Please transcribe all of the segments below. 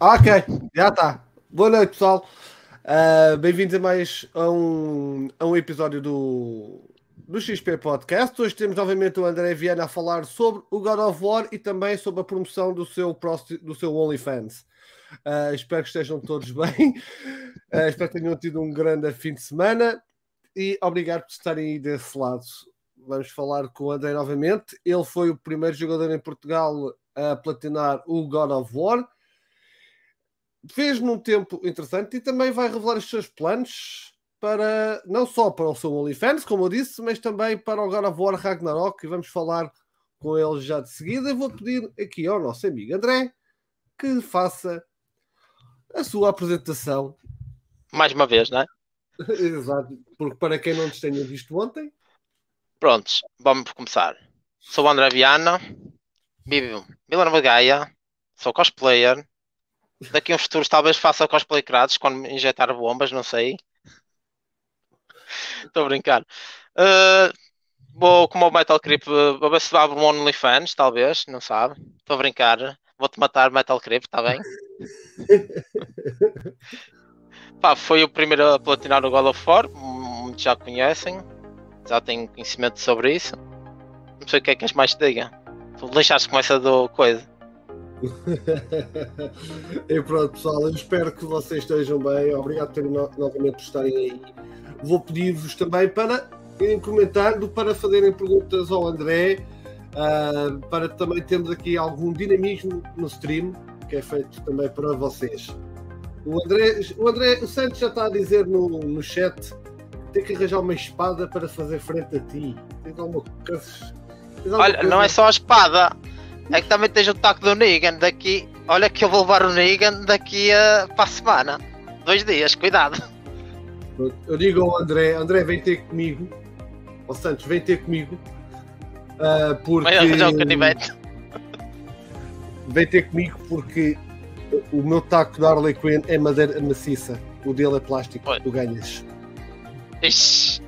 Ok, já está. Boa noite, pessoal. Uh, Bem-vindos a mais a um, a um episódio do, do XP Podcast. Hoje temos novamente o André Viana a falar sobre o God of War e também sobre a promoção do seu, do seu OnlyFans. Uh, espero que estejam todos bem. Uh, espero que tenham tido um grande fim de semana e obrigado por estarem aí desse lado. Vamos falar com o André novamente. Ele foi o primeiro jogador em Portugal a platinar o God of War fez num tempo interessante e também vai revelar os seus planos para não só para o seu OnlyFans, como eu disse, mas também para o God of War Ragnarok e vamos falar com ele já de seguida. Eu vou pedir aqui ao nosso amigo André que faça a sua apresentação. Mais uma vez, não é? Exato, porque para quem não nos tenha visto ontem. Prontos, vamos começar. Sou o André Viana, vivo Vila Nova Gaia, sou cosplayer, Daqui a uns futuros talvez faça cosplay crados quando injetar bombas, não sei. Estou a brincar. Uh, vou como o Metal Creep, vou ver se abro um OnlyFans, talvez, não sabe. Estou a brincar. Vou-te matar, Metal Creep, está bem? Pá, foi o primeiro a platinar o God of War, muitos já conhecem, já têm conhecimento sobre isso. Não sei o que é que és mais te diga. Tu deixaste com essa do coisa. e pronto, pessoal, eu espero que vocês estejam bem. Obrigado por no novamente por estarem aí. Vou pedir-vos também para irem comentando, para fazerem perguntas ao André, uh, para também termos aqui algum dinamismo no stream, que é feito também para vocês. O André, o André o Santos já está a dizer no, no chat tem que arranjar uma espada para fazer frente a ti. Tens alguma coisa? Olha, não é só a espada. É que também tens o taco do Negan daqui. Olha que eu vou levar o Negan daqui a, para a semana. Dois dias, cuidado. Eu digo ao André, André vem ter comigo. Ó Santos, vem ter comigo. Uh, porque. Vem ter comigo porque o meu taco da Harley Quinn é madeira maciça. O dele é plástico. Oi. Tu ganhas. Ixi,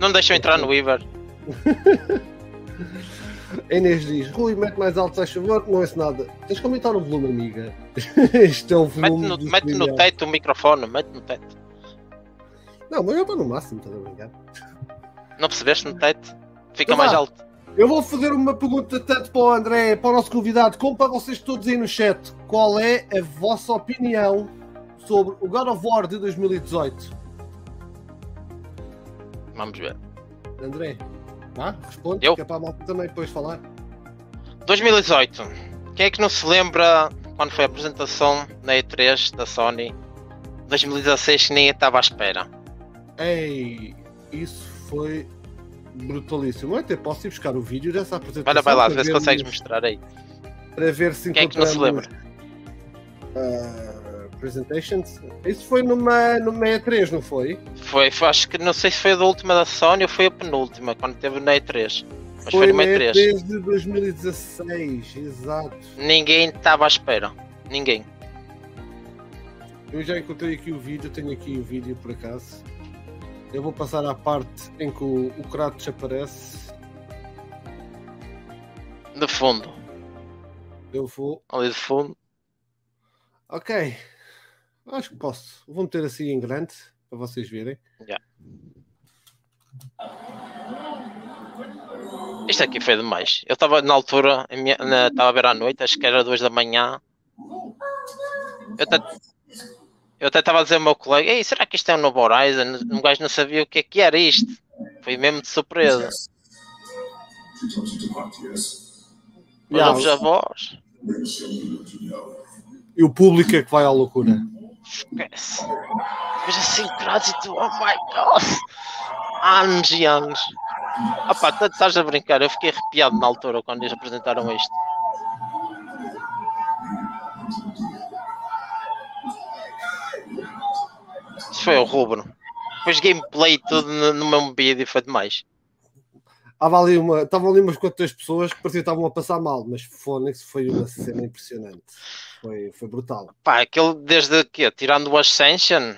não deixam entrar no Weaver. Inês diz: Rui, mete mais alto, faz favor. Não ouço nada. Tens que aumentar o volume, amiga. este é o volume. Mete no, mete no teto o microfone, mete no teto. Não, mas eu estou no máximo, estás a brincar? Não percebeste no teto? Fica então mais alto. Eu vou fazer uma pergunta tanto para o André, para o nosso convidado, como para vocês todos aí no chat. Qual é a vossa opinião sobre o God of War de 2018? Vamos ver. André. Responde, eu? que é para a malta também depois falar. 2018. Quem é que não se lembra quando foi a apresentação na E3 da Sony? 2016 que nem estava à espera. Ei, isso foi brutalíssimo. Eu até posso ir buscar o vídeo dessa apresentação. Olha, vai lá, vê se consegues mostrar aí. Para ver se Quem é que não se lembra? Uh, Presentations. Isso foi numa, numa E3, não foi? Foi, foi, acho que não sei se foi a da última da Sony ou foi a penúltima, quando teve na E3. Mas foi, foi numa E3. E3 de 2016, exato. Ninguém estava à espera. Ninguém. Eu já encontrei aqui o vídeo, tenho aqui o vídeo por acaso. Eu vou passar à parte em que o, o Kratos aparece. De fundo. Eu vou. Ali de fundo. Ok. Acho que posso. Vou meter assim em grande para vocês verem. Yeah. Isto aqui foi demais. Eu estava na altura, estava a ver à noite, acho que era duas da manhã. Eu até, eu até estava a dizer ao meu colega: Ei, será que isto é um novo Horizon? Um gajo não sabia o que é que era isto. Foi mesmo de surpresa. Yeah. Os avós. E o público é que vai à loucura. Veja assim, crédito, oh my god! Anos e anos. Ah pá, estás a brincar, eu fiquei arrepiado na altura quando eles apresentaram isto. Isso foi o rubro. Depois gameplay tudo no, mesmo vídeo foi demais. Estava ali, uma, estavam ali umas quantas pessoas que parecia que estavam a passar mal, mas Phoenix foi uma cena impressionante. Foi, foi brutal. Pá, aquele desde que tirando o Ascension,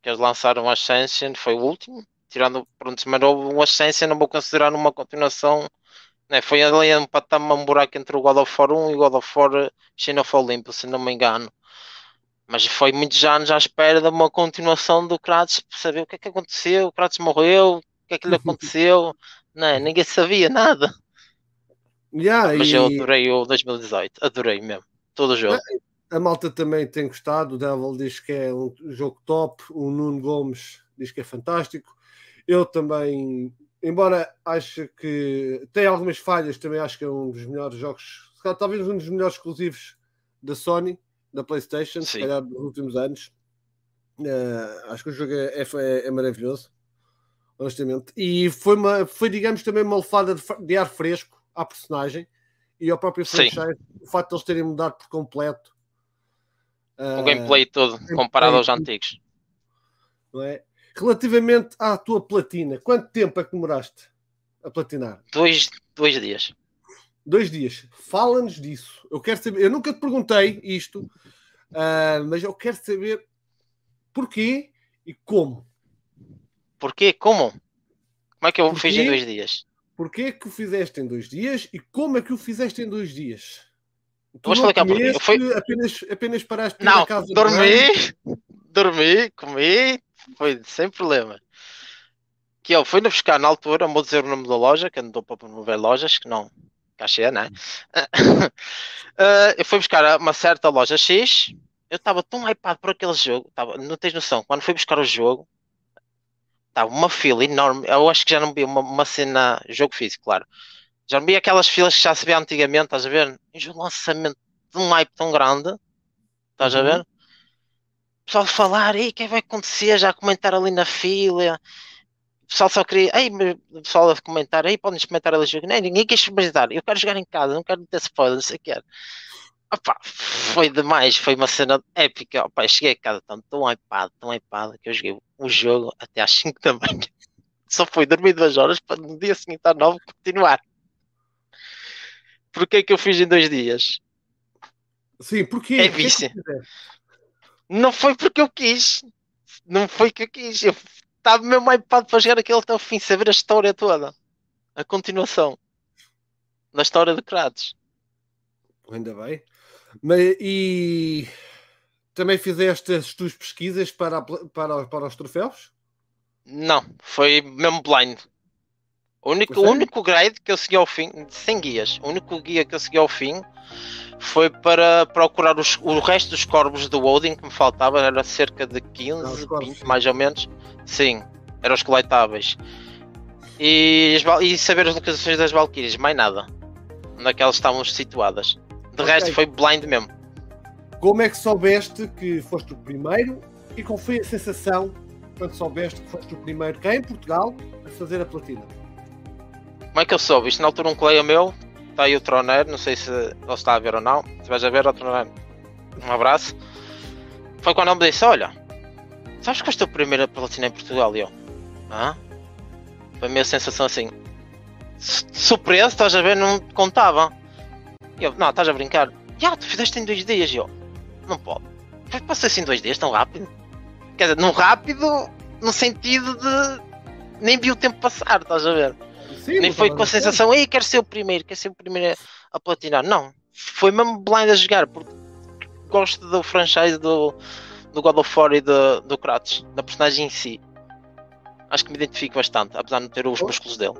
que eles lançaram o Ascension, foi o último. Tirando, pronto, mas um Ascension, não vou considerar uma continuação. Né? Foi ali um patamar, um buraco entre o God of War 1 e o God of War Chain of Olympus, se não me engano. Mas foi muitos anos à espera de uma continuação do Kratos para saber o que é que aconteceu, o Kratos morreu, o que é que lhe aconteceu, não, ninguém sabia nada. Yeah, Mas e eu adorei o 2018, adorei mesmo, todo o jogo. a malta também tem gostado. O Devil diz que é um jogo top. O Nuno Gomes diz que é fantástico. Eu também, embora ache que tem algumas falhas, também acho que é um dos melhores jogos, se talvez um dos melhores exclusivos da Sony, da PlayStation, se Sim. calhar dos últimos anos. Eh, acho que o jogo é, é- é maravilhoso, honestamente. E foi, uma, foi, digamos, também uma lefada de, de ar fresco à personagem e ao próprio franchise. O facto de eles terem mudado por completo. O eh, gameplay todo comparado aos antigos. não é? Relativamente à tua platina, quanto tempo é que demoraste a platinar? Dois, dois dias. Dois dias. Fala-nos disso. Eu quero saber. Eu nunca te perguntei isto, ah, mas eu quero saber porquê e como. Porquê? Como? Como é que eu Porquê? fiz em dois dias? Porquê que o fizeste em dois dias e como é que o fizeste em dois dias? Tu vou explicar porquê. Eu comeste, apenas, apenas paraste Não, casa dormi, dormi, comi, foi sem problema. Que ele foi-nos buscar na altura, vou dizer o nome da loja, que andou para promover lojas, que não cachê, né? Uh, eu fui buscar uma certa loja X, eu estava tão hypado por aquele jogo, tava, não tens noção, quando fui buscar o jogo, estava uma fila enorme, eu acho que já não vi uma, uma cena, jogo físico, claro, já não vi aquelas filas que já se via antigamente, estás a ver? E o lançamento de um hype tão grande, estás a Uhum. ver? pessoal a falar, ei, o que é que vai acontecer? Já comentar ali na fila. O pessoal só queria, ei, mas o pessoal a comentar, ei, podem experimentar ali o jogo. Nem, ninguém quer experimentar. Eu quero jogar em casa, não quero ter spoiler, não sei o que era. Opa, foi demais, foi uma cena épica. Opa, cheguei a casa tão, tão hypado, tão hypado, que eu joguei o jogo até às 5 da manhã. Só fui dormir duas horas para no dia seguinte à 9 continuar. Porquê que eu fiz em dois dias? Sim, porquê? É que vício. Não foi porque eu quis. Não foi que eu quis. Eu estava mesmo hypado para jogar aquele até o fim, saber a história toda. A continuação. Da história de Kratos. Ainda bem. Mas, e também fizeste as tuas pesquisas para, para, para os troféus? Não, foi mesmo blind. O único, o único grade que eu segui ao fim, sem guias, o único guia que eu segui ao fim foi para procurar os- o resto dos corvos do Odin que me faltava, era cerca de 15, Ah, os corvos, 20 sim. mais ou menos. Sim, eram os coletáveis. E, e saber as localizações das Valkyrias, mais nada. Onde é que elas estavam situadas. De Ok. resto foi blind mesmo. Como é que soubeste que foste o primeiro e qual foi a sensação quando soubeste que foste o primeiro cá em Portugal a fazer a platina? Como é que eu soube? Isto na altura um colega meu, está aí o Troneiro, não sei se ele está a ver ou não. Se vais a ver, o Troneiro, um abraço. Foi quando ele me disse: Olha, sabes que foste o primeiro a platina em Portugal? E eu? Foi a minha sensação assim, su- surpreso, estás a ver? Não contava. E eu, não, estás a brincar. Já, tu fizeste em dois dias. E eu, não pode. Passou assim em dois dias, tão rápido. Quer dizer, não rápido, no sentido de. Nem vi o tempo passar, estás a ver? Sim, Nem foi estava com a sensação, ei, quero ser o primeiro, quero ser o primeiro a platinar. Não, foi mesmo blind a jogar, porque gosto do franchise do, do God of War e do, do Kratos, da personagem em si. Acho que me identifico bastante, apesar de não ter os músculos dele.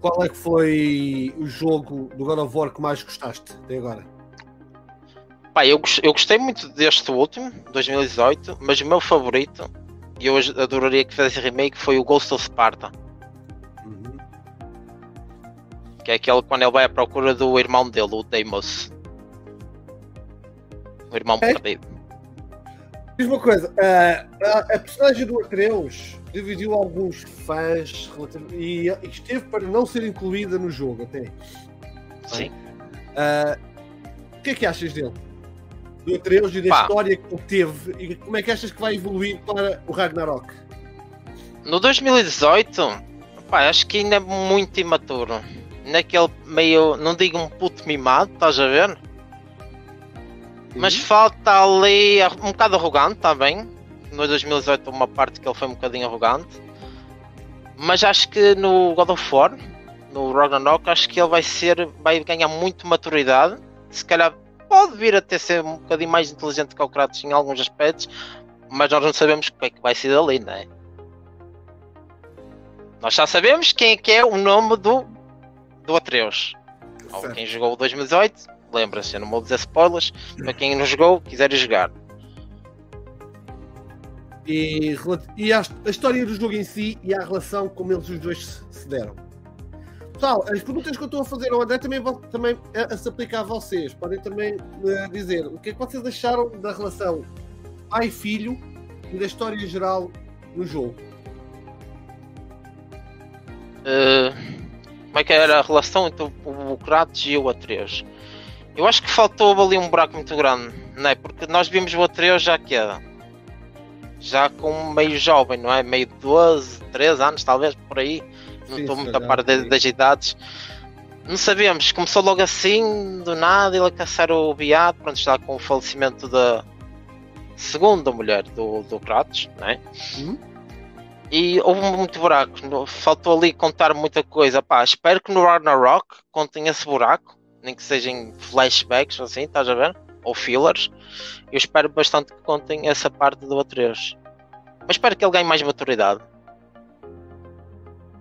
Qual é que foi o jogo do God of War que mais gostaste até agora? Pá, eu, eu gostei muito deste último, 2018, mas o meu favorito, e eu adoraria que fizesse remake, foi o Ghost of Sparta. Uhum. Que é aquele quando ele vai à procura do irmão dele, o Deimos. O irmão Ok. perdido. Diz uma coisa, a, a, a personagem do Atreus dividiu alguns fãs e, e esteve para não ser incluída no jogo até. Sim. Ah, o que é que achas dele? Do Atreus e da Pá. história que ele teve e como é que achas que vai evoluir para o Ragnarok? No 2018, pá, acho que ainda é muito imaturo. Naquele meio, não digo um puto mimado, estás a ver? Mas falta ali a- um bocado arrogante também. No 2018 uma parte que ele foi um bocadinho arrogante. Mas acho que no God of War, no Ragnarok, acho que ele vai ser, vai ganhar muito maturidade. Se calhar pode vir a ter ser um bocadinho mais inteligente que o Kratos em alguns aspectos, mas nós não sabemos o que é que vai ser dali, não é? Nós já sabemos quem é que é o nome do, do Atreus. Ou quem jogou o 2018, lembra-se, eu não vou dizer spoilers, para quem não jogou, quiser jogar. E, e a, a, história do jogo em si e a relação como eles os dois se deram. Pessoal, as perguntas que eu estou a fazer ao André também, também a, a se aplicar a vocês. Podem também uh, dizer o que é que vocês acharam da relação pai-filho e da história geral no jogo. Uh, como é que era a relação entre o Kratos e o Atreus? Eu acho que faltou ali um buraco muito grande, não é? Porque nós vimos o Atreus já que era já com meio jovem, não é? Meio 12, 13 anos, talvez por aí. Não estou muito a par das, das idades. Não sabemos, começou logo assim, do nada, ele a caçar o Beato, pronto, está com o falecimento da segunda mulher do, do Kratos, não é? Hum? E houve muito buraco, faltou ali contar muita coisa. Pá, espero que no Ragnarok contem esse buraco, nem que sejam flashbacks assim, estás a ver? Ou fillers. Eu espero bastante que contem essa parte do Atreus. Mas espero que ele ganhe mais maturidade.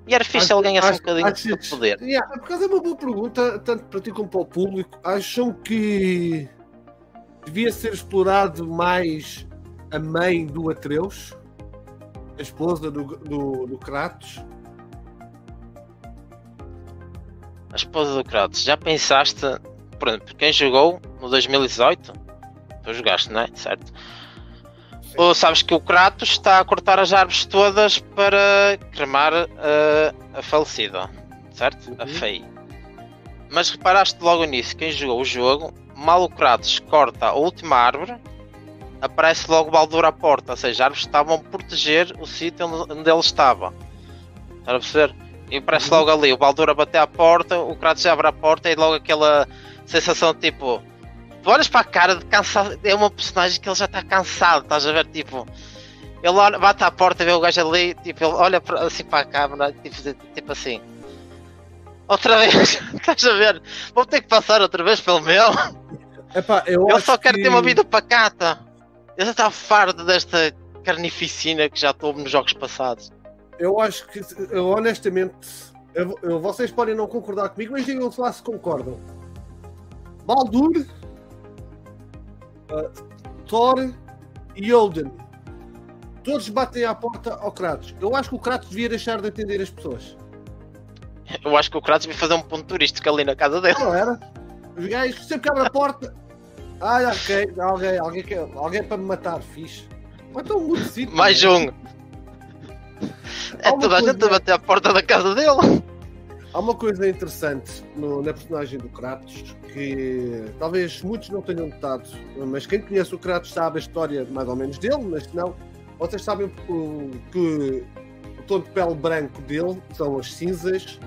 E era fixe ele ganhasse um bocadinho de poder. Yeah, por causa é uma boa pergunta, tanto para ti como para o público. Acham que devia ser explorado mais a mãe do Atreus? A esposa do, do, do Kratos? A esposa do Kratos. Já pensaste, por exemplo, quem jogou no 2018 Tu jogaste, não é? Certo? Ou sabes que o Kratos está a cortar as árvores todas para cremar a, a falecida, certo? Uhum. A Fei. Mas reparaste logo nisso, quem jogou o jogo, mal o Kratos corta a última árvore, aparece logo o Baldur à porta, ou seja, as árvores estavam a proteger o sítio onde ele estava. Está a perceber? E aparece uhum. logo ali, o Baldur a bater à porta, o Kratos abre a porta e logo aquela sensação tipo tu olhas para a cara de cansado, é uma personagem que ele já está cansado, estás a ver? Tipo, ele bate à porta, vê o gajo ali, tipo, ele olha assim para a câmera, tipo, tipo assim. Outra vez, estás a ver? Vou ter que passar outra vez pelo meu. Epá, eu ele só quer que... ter uma vida pacata. Eu já está fardo desta carnificina que já estou nos jogos passados. Eu acho que, eu honestamente, eu, eu, vocês podem não concordar comigo, mas digam lá se concordam. Baldur uh, Thor e Odin. Todos batem à porta ao Kratos. Eu acho que o Kratos devia deixar de atender as pessoas. Eu acho que o Kratos devia fazer um ponto turístico ali na casa dele. Não era? Os gajos sempre que abre a porta. Ah, ok, alguém, alguém, alguém para me matar, fixe. Então muito sítio. Mais um. É toda a gente a bater à porta da casa dele. Há uma coisa interessante no, na personagem do Kratos que talvez muitos não tenham notado, mas quem conhece o Kratos sabe a história mais ou menos dele, mas se não, vocês sabem que o tom de pele branco dele são as cinzas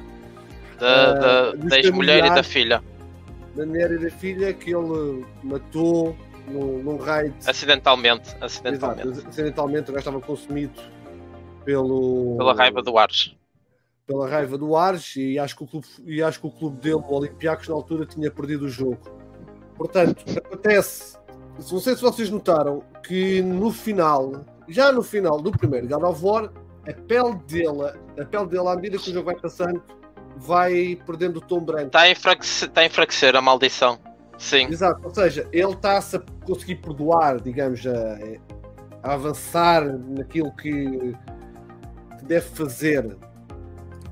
da, da, uh, da ex-mulher e da filha. Da mulher e da filha que ele matou num, num raid. Acidentalmente. Acidentalmente. Exato, acidentalmente, o gajo estava consumido pelo. Pela raiva do Ares pela raiva do Ares e acho que o clube, e acho que o clube dele, o Olympiacos, na altura tinha perdido o jogo. Portanto, acontece, não sei se vocês notaram, que no final, já no final do primeiro God of War, a pele dele, a pele dele, à medida que o jogo vai passando, vai perdendo o tom branco. Está a enfraquecer, está a, enfraquecer a maldição. Sim. Exato, ou seja, ele está-se a conseguir perdoar, digamos, a, a avançar naquilo que, que deve fazer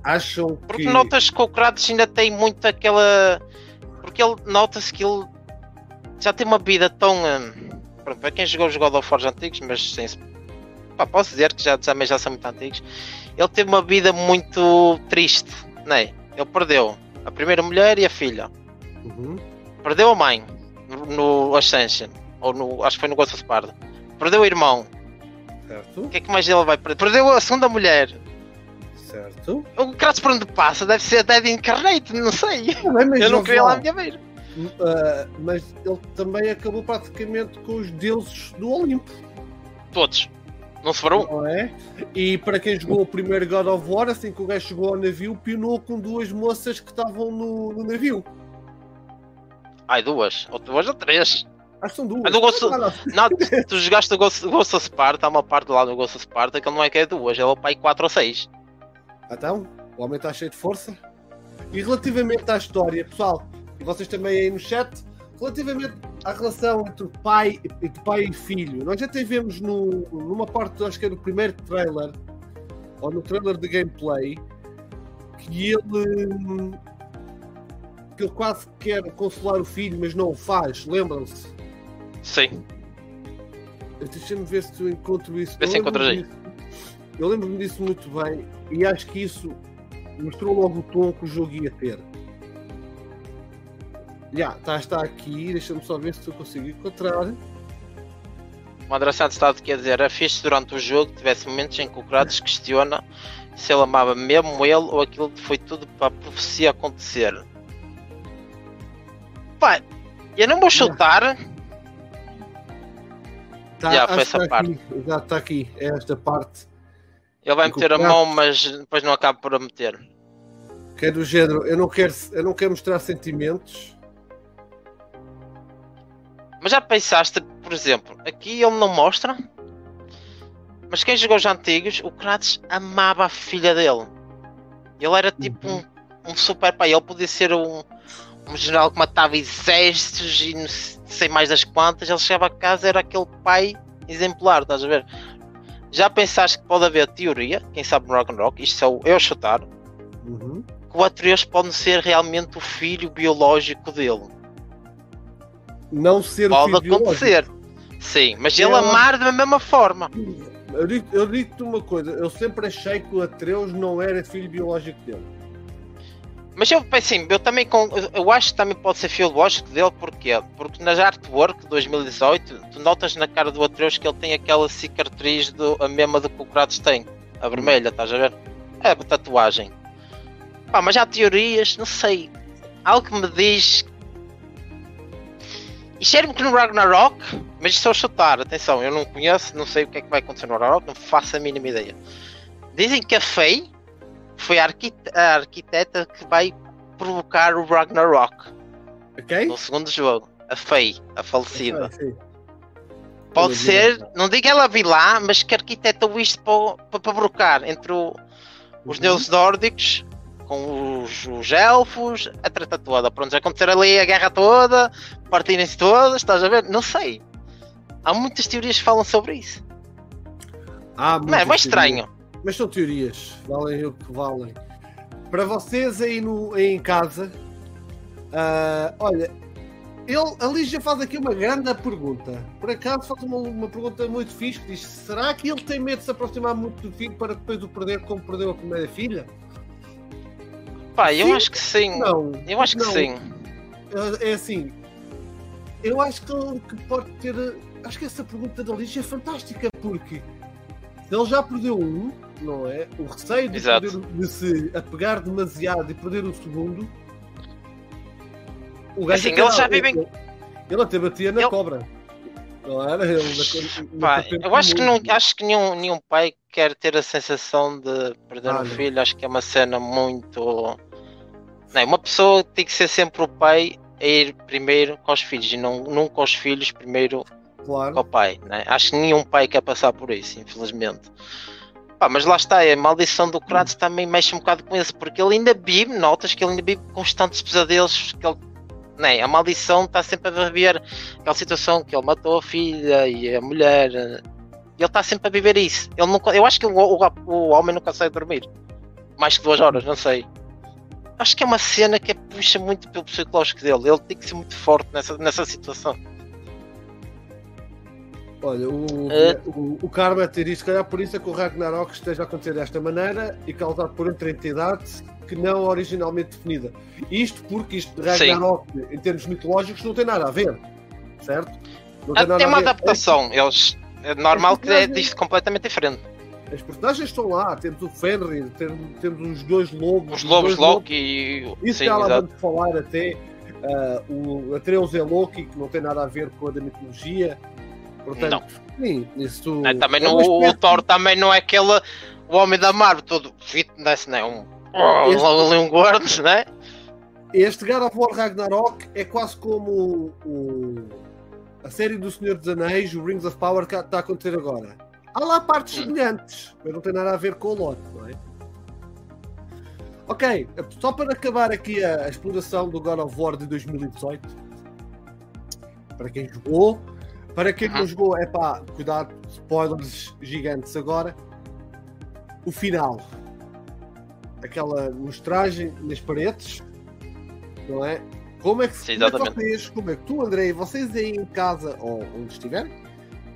acham que. Porque notas que o Kratos ainda tem muito aquela. Porque ele nota-se que ele já tem uma vida tão. Hum, pronto, para quem jogou os God of War antigos, mas sem. Pá, posso dizer que já, também já são muito antigos. Ele teve uma vida muito triste, não é? Ele perdeu a primeira mulher e a filha. Uhum. Perdeu a mãe no, no Ascension, ou no, acho que foi no Ghost of Sparta. Perdeu o irmão. Certo. O que é que mais ele vai perder? Perdeu a segunda mulher. Certo. O Kratos por onde passa deve ser Dead Incarnate, não sei. Também, eu não queria lá a minha vez. Uh, mas ele também acabou praticamente com os deuses do Olimpo. Todos. Não se farou? Não é? E para quem jogou o primeiro God of War, assim que o gajo chegou ao navio, pinou com duas moças que estavam no, no navio. Ai, duas. Ou duas ou três. Acho que são duas. Do Ghost- Ah, não. Tu- tu jogaste o Ghost, Ghost of Sparta, há uma parte lá no Ghost of Sparta que ele não é que é duas, ele é o pai 4 ou 6. Então, o homem está cheio de força. E relativamente à história, pessoal, e vocês também aí no chat, relativamente à relação entre pai, entre pai e filho, nós já tivemos no, numa parte, acho que é do primeiro trailer, ou no trailer de gameplay, que ele, que ele quase quer consolar o filho, mas não o faz, lembram-se? Sim. Deixa-me ver se eu encontro isso. Vê se encontras aí. disso- Eu lembro-me disso muito bem e acho que isso mostrou logo o tom que o jogo ia ter. Já, tá, está aqui, deixa-me só ver se eu consigo encontrar. O André Santos está a dizer: é fixe durante o jogo que tivesse momentos em que o Kratos questiona se ele amava mesmo ele ou aquilo foi tudo para a profecia acontecer. Pai, eu não vou chutar, Tá, Já, foi que essa está aqui, Já está aqui, é esta parte. Ele vai meter a mão, mas depois não acaba por a meter. Que é do género, eu não quero, eu não quero mostrar sentimentos. Mas já pensaste, por exemplo, aqui ele não mostra, mas quem jogou os antigos, o Kratos amava a filha dele. Ele era tipo um, um super pai, ele podia ser um, um general que matava exércitos e não sei mais das quantas, ele chegava a casa era aquele pai exemplar, estás a ver? Já pensaste que pode haver teoria, quem sabe no Ragnarok, isto é o eu chutar, Uhum. que o Atreus pode ser realmente o filho biológico dele. Não ser o Pode filho biológico. acontecer. Sim, mas ele Eu- amar da mesma forma. Eu digo-te uma coisa, eu sempre achei que o Atreus não era filho biológico dele. Mas eu assim, eu também com, eu acho que também pode ser filho biológico dele, porquê? Porque nas artwork de 2018, tu notas na cara do Atreus que ele tem aquela cicatriz do, a mesma do que o Kratos tem, a vermelha, estás a ver? É a tatuagem. Pá, mas há teorias, não sei. Algo que me diz. Isto era que no Ragnarok, mas isto é a chutar, atenção, eu não conheço, não sei o que é que vai acontecer no Ragnarok, não faço a mínima ideia. Dizem que a Faye foi a, arquite- a arquiteta que vai provocar o Ragnarok Ok? no segundo jogo. A Faye, a falecida. Ah, sim. Pode ser, não digo ela lá, mas que arquitetou isto para, para provocar entre o- os Uhum. deuses nórdicos com os, os elfos, a treta toda. Pronto, já acontecer ali a guerra toda, partirem-se todas, estás a ver? Não sei. Há muitas teorias que falam sobre isso. Há Não é, muitas mais estranho. Mas são teorias, valem o que valem. Para vocês aí, no, aí em casa, ah, olha, ele, a Lígia faz aqui uma grande pergunta. Por acaso faz uma, uma pergunta muito fixe que diz: será que ele tem medo de se aproximar muito do filho para depois o perder como perdeu a primeira filha? Pá, eu Sim. acho que sim. Não. Eu acho que não. sim. É assim, eu acho que ele que pode ter. Acho que essa pergunta da Lígia é fantástica, porque ele já perdeu um, não é? O receio de, perder- de se apegar demasiado e perder o segundo. O gajo Assim, até- eles já vivem- Ele, ele até batia na Ele- cobra. Não era? Ele na- Pá, eu acho que, não, acho que nenhum, nenhum pai quer ter a sensação de perder Ah, um não. filho. Acho que é uma cena muito. Não, uma pessoa tem que ser sempre o pai a ir primeiro com os filhos e não, nunca os filhos primeiro Claro. com o pai. Né? Acho que nenhum pai quer passar por isso, infelizmente. Pá, mas lá está, a maldição do Kratos também mexe um bocado com isso, porque ele ainda vive, notas que ele ainda vive constantes pesadelos, que ele, né, a maldição está sempre a viver aquela situação que ele matou a filha e a mulher, eh, ele está sempre a viver isso. Ele nunca, eu acho que o, o, o homem nunca consegue dormir, mais que duas horas, não sei. Acho que é uma cena que puxa muito pelo psicológico dele, ele tem que ser muito forte nessa, nessa situação. Olha, o, É. o, o Karma ter isto, se calhar por isso é que o Ragnarok esteja a acontecer desta maneira e causado por outra entidade que não originalmente definida. Isto porque isto de Sim. Ragnarok, em termos mitológicos, não tem nada a ver, certo? Não Ah, nada Tem a uma ver. adaptação, eles, é normal que é disto completamente diferente. As personagens estão lá, temos o Fenrir, temos, temos os dois lobos. Os lobos dois Loki e. Isso Sim, já lá vamos falar até. ah, o Atreus é Loki, que não tem nada a ver com a da mitologia. Portanto, sim, isso É, também é não, o espécie- Thor também não é aquele. O homem da Marvel todo fitness, né? Um. Este- ali um gordo, né? este God of War Ragnarok é quase como o, o- a série do Senhor dos Anéis, o Rings of Power, que está a acontecer agora. Há lá partes Hum. semelhantes, mas não tem nada a ver com o lote, não é? Ok, só para acabar aqui a, a exploração do God of War de 2018, para quem jogou, para quem não Uhum. jogou, é pá, cuidado, spoilers gigantes agora. O final, aquela mostragem nas paredes, não é? Como é que, Sim, como é que vocês, como é que tu, André, vocês aí em casa ou onde estiverem,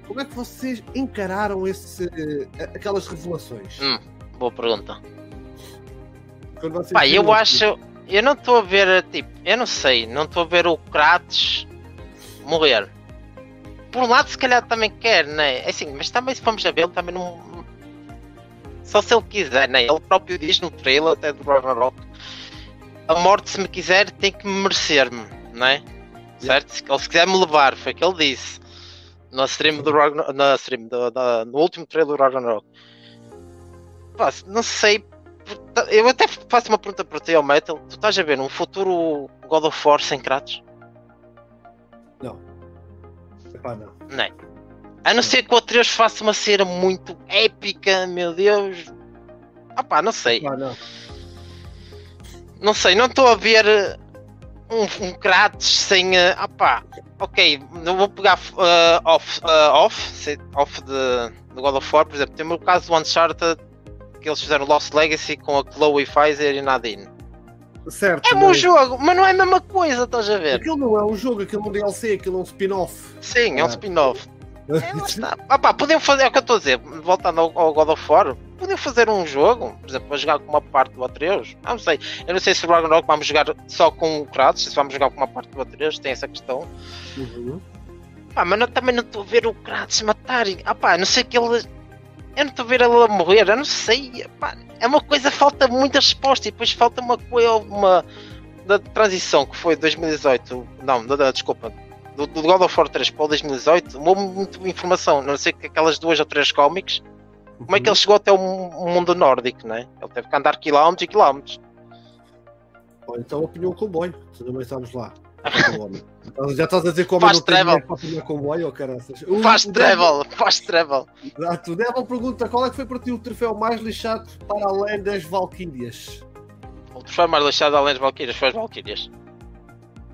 como é que vocês encararam esse, eh, aquelas revelações? Hum, boa pergunta. Pá, eu acho. Eu não estou a ver, tipo, eu não sei, não estou a ver o Kratos morrer. Por um lado, se calhar também quer, né? É assim, mas também se formos a ver, ele também não. Só se ele quiser, né? Ele próprio diz no trailer até do Ragnarok: A morte, se me quiser, tem que merecer-me, né? Certo? Se ele se quiser me levar, foi o que ele disse na stream do Ragnarok, na stream, do- da- no último trailer do Ragnarok. Pá, não sei eu até faço uma pergunta para ti, ao Metal. Tu estás a ver um futuro God of War sem Kratos? Epá, não. Não é? A não ser que o Atreus faça uma cena muito épica, meu Deus. Ah pá, não sei. Epá, não. Não sei, não estou a ver eh, um, um Kratos sem. eh, Ah pá, ok, não vou pegar eh, off, eh, off, off de, de God of War, por exemplo. Tem o caso do Uncharted que eles fizeram Lost Legacy com a Chloe Pfizer e Nadine. Certo. É um mas jogo, mas não é a mesma coisa, estás a ver? Aquilo não é um jogo, aquilo é um DLC, aquilo é um spin-off. Sim, é um Ah. spin-off. É, lá está. Ah, pá, podiam fazer, é o que eu estou a dizer, voltando ao, ao God of War, podiam fazer um jogo, por exemplo, para jogar com uma parte do Atreus. Ah, não sei, eu não sei se o Ragnarok vamos jogar só com o Kratos, se vamos jogar com uma parte do Atreus, tem essa questão. Uhum. Pá, mas eu também não estou a ver o Kratos matar. e- Ah, pá, não sei que ele. Eu não estou a ver ele a morrer, eu não sei. Pá, é uma coisa, falta muita resposta e depois falta uma coisa, uma. Da transição que foi 2018, não, da, da- desculpa, do, do God of War 3 para o 2018, não houve muita informação, não sei que aquelas duas ou três cómics, como é que ele chegou até o mu- mundo nórdico, né? Ele teve que andar quilómetros e quilómetros. Então apanhou o comboio, tu também sabes lá. Já estás a dizer que o homem Fast não tem travel. comboio ou caraças? O- Fast o travel, fast travel. Exato. O Devil pergunta qual é que foi para ti o troféu mais lixado para além das Valkyrias? O troféu mais lixado além das Valkyrias foi as Valkyrias.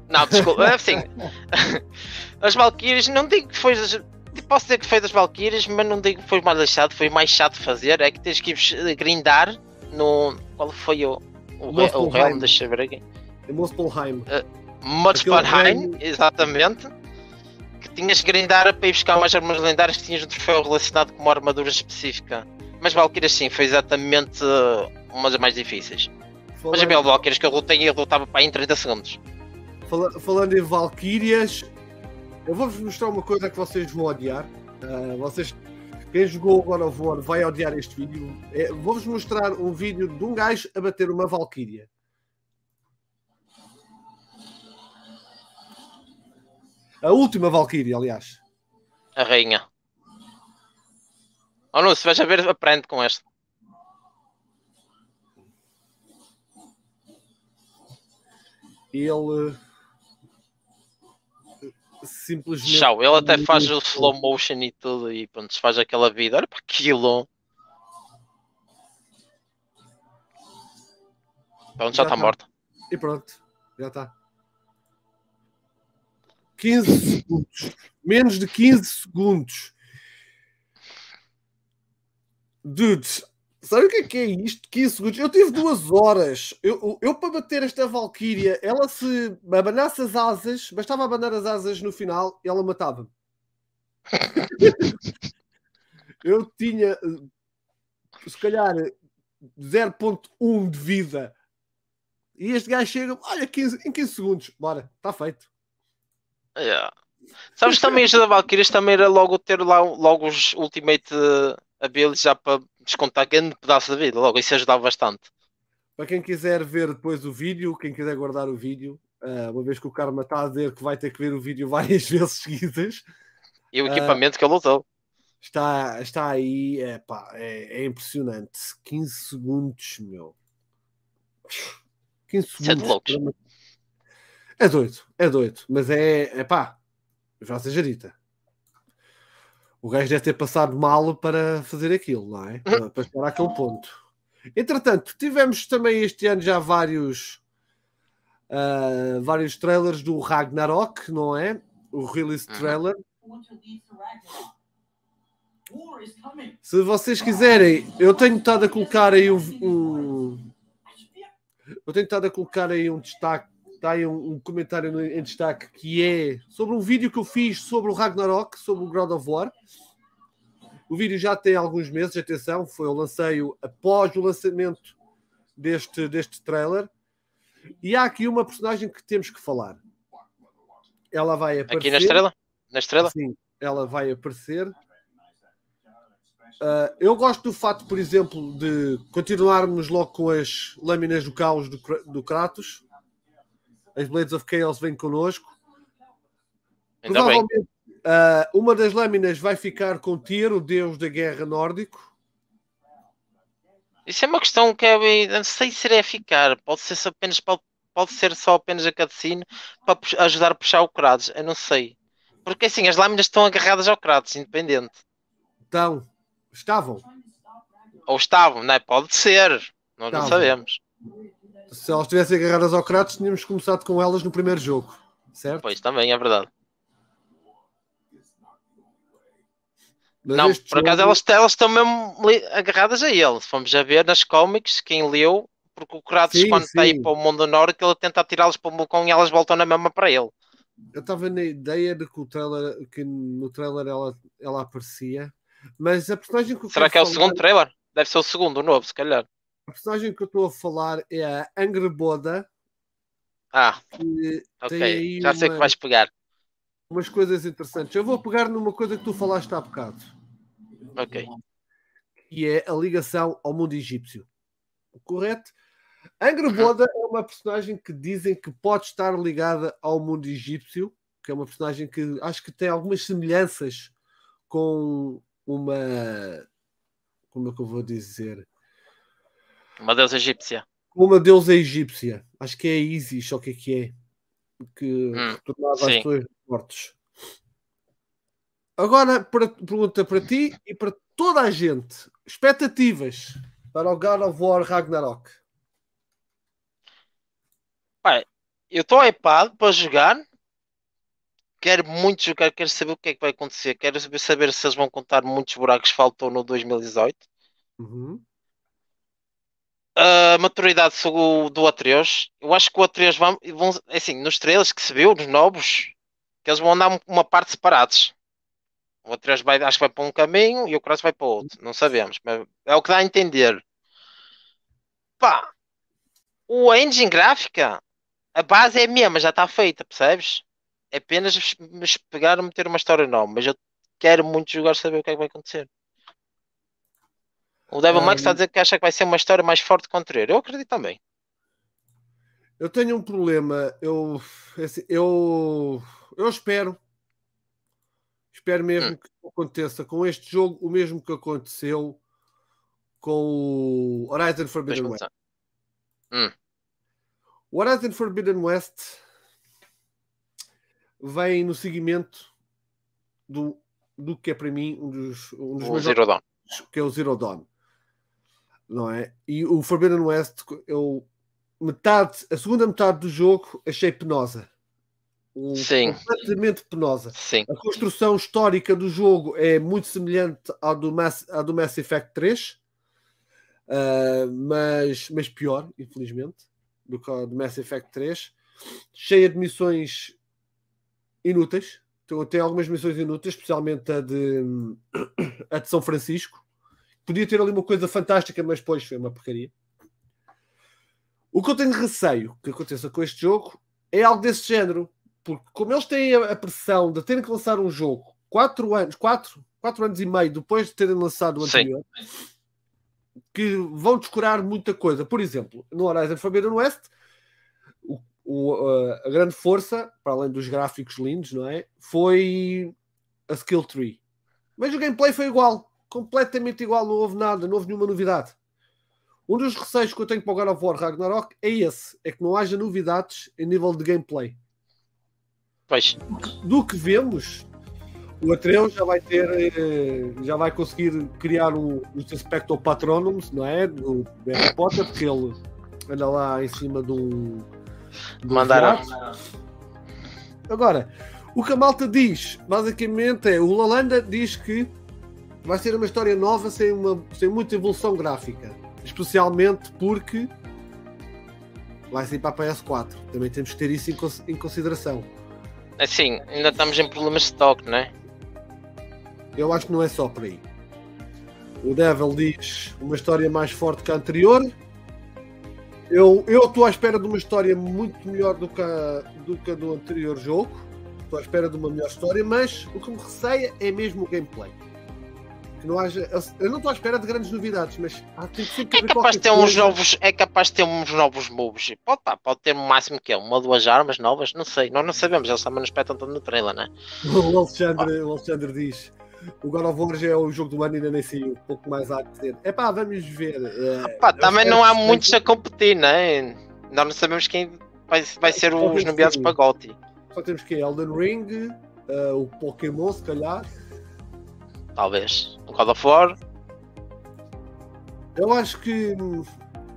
Não, desculpa, é assim. As Valkyrias, não digo que foi. das- Posso dizer que foi das Valkyrias, mas não digo que foi mais lixado, foi mais chato de fazer. É que tens que ir grindar no. Qual foi o. O, o realm, deixa eu ver aqui. Em Muspelheim. Muspelheim, reino- exatamente. Que tinhas que grindar para ir buscar mais armas lendárias que tinhas um troféu relacionado com uma armadura específica. Mas Valkyrias sim, foi exatamente uh, uma das mais difíceis. Mas a Valkyrias que eu lutei e eu lutava para aí em 30 segundos. Fala- falando em Valkyrias, eu vou-vos mostrar uma coisa que vocês vão odiar. Ah, vocês, quem jogou God of War vai odiar este vídeo. É, vou-vos mostrar um vídeo de um gajo a bater uma Valkyria. A última Valkyria, aliás. A rainha. Oh não, se vais a ver, aprende com este. Ele eh, simplesmente. Tchau, ele até faz o slow motion e tudo e pronto, se faz aquela vida. Olha para aquilo. Pronto, já está tá. morta. E pronto, já está. 15 segundos. Menos de 15 segundos. Dude, sabe o que é que é isto? 15 segundos. Eu tive duas horas. Eu, eu para bater esta Valkyria, ela se abanasse as asas, bastava abanar as asas no final, ela matava-me. eu tinha, se calhar, 0.1 de vida. E este gajo chega, olha, 15, em 15 segundos, bora, está feito. Yeah. Sabes também isto da Valkyries também era logo ter lá logo os Ultimate eh, Abilities já para descontar grande pedaço da vida. Logo, isso ajudava bastante. Para quem quiser ver depois o vídeo, quem quiser guardar o vídeo, ah, uma vez que o Karma está a dizer que vai ter que ver o vídeo várias vezes seguidas, E o equipamento que ele usou. está, está aí, é, pá, é, é impressionante. 15 segundos, meu. 15 Isso é de segundos. loucos. para uma- É doido, é doido, mas é, é pá, já seja dita. O gajo deve ter passado mal para fazer aquilo, não é? Para, para chegar àquele ponto. Entretanto, tivemos também este ano já vários uh, vários trailers do Ragnarok, não é? O release trailer. Se vocês quiserem, eu tenho estado a colocar aí um, um eu tenho estado a colocar aí um destaque, está aí um, um comentário no, em destaque que é sobre um vídeo que eu fiz sobre o Ragnarok, sobre o God of War. O vídeo já tem alguns meses, atenção, foi eu lancei após o lançamento deste, deste trailer. E há aqui uma personagem que temos que falar. Ela vai aparecer. Aqui na estrela? Na estrela? Sim, ela vai aparecer. Uh, eu gosto do fato, por exemplo, de continuarmos logo com as lâminas do caos do, do Kratos. As Blades of Chaos vêm connosco. Ainda Provavelmente uh, uma das lâminas vai ficar com Tyr, o deus da guerra nórdico. Isso é uma questão que é, não sei se irá ficar. Pode ser apenas pode, pode ser só apenas a cutscene para ajudar a puxar o Kratos. Eu não sei. Porque assim, as lâminas estão agarradas ao Kratos, independente. Então, Estavam. Ou estavam, não é? Pode ser. Nós não sabemos. Se elas tivessem agarradas ao Kratos, tínhamos começado com elas no primeiro jogo. Certo? Pois, também é verdade. Mas não, por acaso elas, elas estão mesmo agarradas a ele. Fomos a ver nas cómics, quem leu, porque o Kratos, sim, quando sim. está aí para o mundo norte, ele tenta atirá-las para o vulcão e elas voltam na mesma para ele. Eu estava na ideia de que, o trailer, que no trailer ela, ela aparecia, mas a personagem que Será que é o segundo trailer? Deve ser o segundo, o novo, se calhar. A personagem que eu estou a falar é a Angreboda. Ah, ok. Já sei uma, que vais pegar. Umas coisas interessantes. Eu vou pegar numa coisa que tu falaste há bocado. Ok. Que é a ligação ao mundo egípcio. Correto? Angreboda uhum. é uma personagem que dizem que pode estar ligada ao mundo egípcio, que é uma personagem que acho que tem algumas semelhanças com uma. Como é que eu vou dizer? Uma deusa egípcia. Uma deusa egípcia. Acho que é a Isis, ou o que é que é? Que hum, retornava suas mortes. Agora, para, pergunta para ti e para toda a gente: expectativas para o God of War Ragnarok? Pai, eu estou hypado para jogar quero muito jogar, quero saber o que é que vai acontecer, quero saber, saber se eles vão contar muitos buracos que faltou no 2018. Uhum. A maturidade do, do Atreus, eu acho que o Atreus vão, vão assim, nos trailers que se viu, nos novos, que eles vão andar uma parte separados. O Atreus vai, acho que vai para um caminho e o Cross vai para outro, não sabemos, mas é o que dá a entender. Pá, o engine gráfica, a base é a mesma, já está feita, percebes? é apenas pegar e meter uma história nova, mas eu quero muito jogar saber o que é que vai acontecer. O Devil Max está a dizer que acha que vai ser uma história mais forte que o anterior. Eu acredito também. Eu tenho um problema. Eu, assim, eu, eu espero. Espero mesmo hum. que aconteça com este jogo o mesmo que aconteceu com o Horizon Forbidden West. Hum. O Horizon Forbidden West vem no seguimento do, do que é para mim um dos, um dos o Zero Dawn. que é o Zero Dawn. Não é? E o Forbidden West, eu metade, a segunda metade do jogo achei penosa. Um, Sim. Completamente penosa. Sim. A construção histórica do jogo é muito semelhante à do Mass, à do Mass Effect 3, uh, ah, mas, mas pior, infelizmente, do que a do Mass Effect 3. Cheia de missões inúteis. Então, tem algumas missões inúteis, especialmente a de, a de São Francisco. Podia ter ali uma coisa fantástica, mas depois foi uma porcaria. O que eu tenho receio que aconteça com este jogo é algo desse género. Porque como eles têm a pressão de terem que lançar um jogo 4 anos, 4, 4 anos e meio depois de terem lançado o anterior, Sim. que vão descurar muita coisa. Por exemplo, no Horizon Forbidden West, o, a grande força, para além dos gráficos lindos, não é? Foi a skill tree. Mas o gameplay foi igual, completamente igual, não houve nada, não houve nenhuma novidade. Um dos receios que eu tenho para o God of War Ragnarok é esse: é que não haja novidades em nível de gameplay. Pois. Do que vemos, o Atreus já vai ter, eh, já vai conseguir criar o, o seu Spectral Patronums, não é? Do Harry Potter, porque ele anda lá em cima do. do Mandaram. jato. Agora, o que a malta diz, basicamente, é o Lalanda diz que vai ser uma história nova sem, uma, sem muita evolução gráfica. Especialmente porque vai sair para a PS4. Também temos que ter isso em, cons- em consideração. Assim, ainda estamos em problemas de stock, não é? Eu acho que não é só por aí. O Devil diz uma história mais forte que a anterior. Eu eu estou à espera de uma história muito melhor do que a do, que a do anterior jogo. Estou à espera de uma melhor história, mas o que me receia é mesmo o gameplay. Que não haja, eu não estou à espera de grandes novidades, mas há tem que sempre É capaz de ter uns novos. É capaz de ter uns novos moves. Pode, pá, pode ter no máximo que é uma ou duas armas novas, não sei, nós não sabemos, eles também não espetam tanto no trailer, né? O Alexandre, o Alexandre diz: o God of War já é o jogo do ano e ainda nem saiu. Um pouco mais há a dizer. É pá, vamos ver. eh, Pá, eu também não há que muitos seja- a competir, né? Nós não sabemos quem vai, vai ser Só os nomeados que- para GOTY. Só temos que Elden Ring, eh, o Pokémon, se calhar. Talvez. God of War. Eu acho que.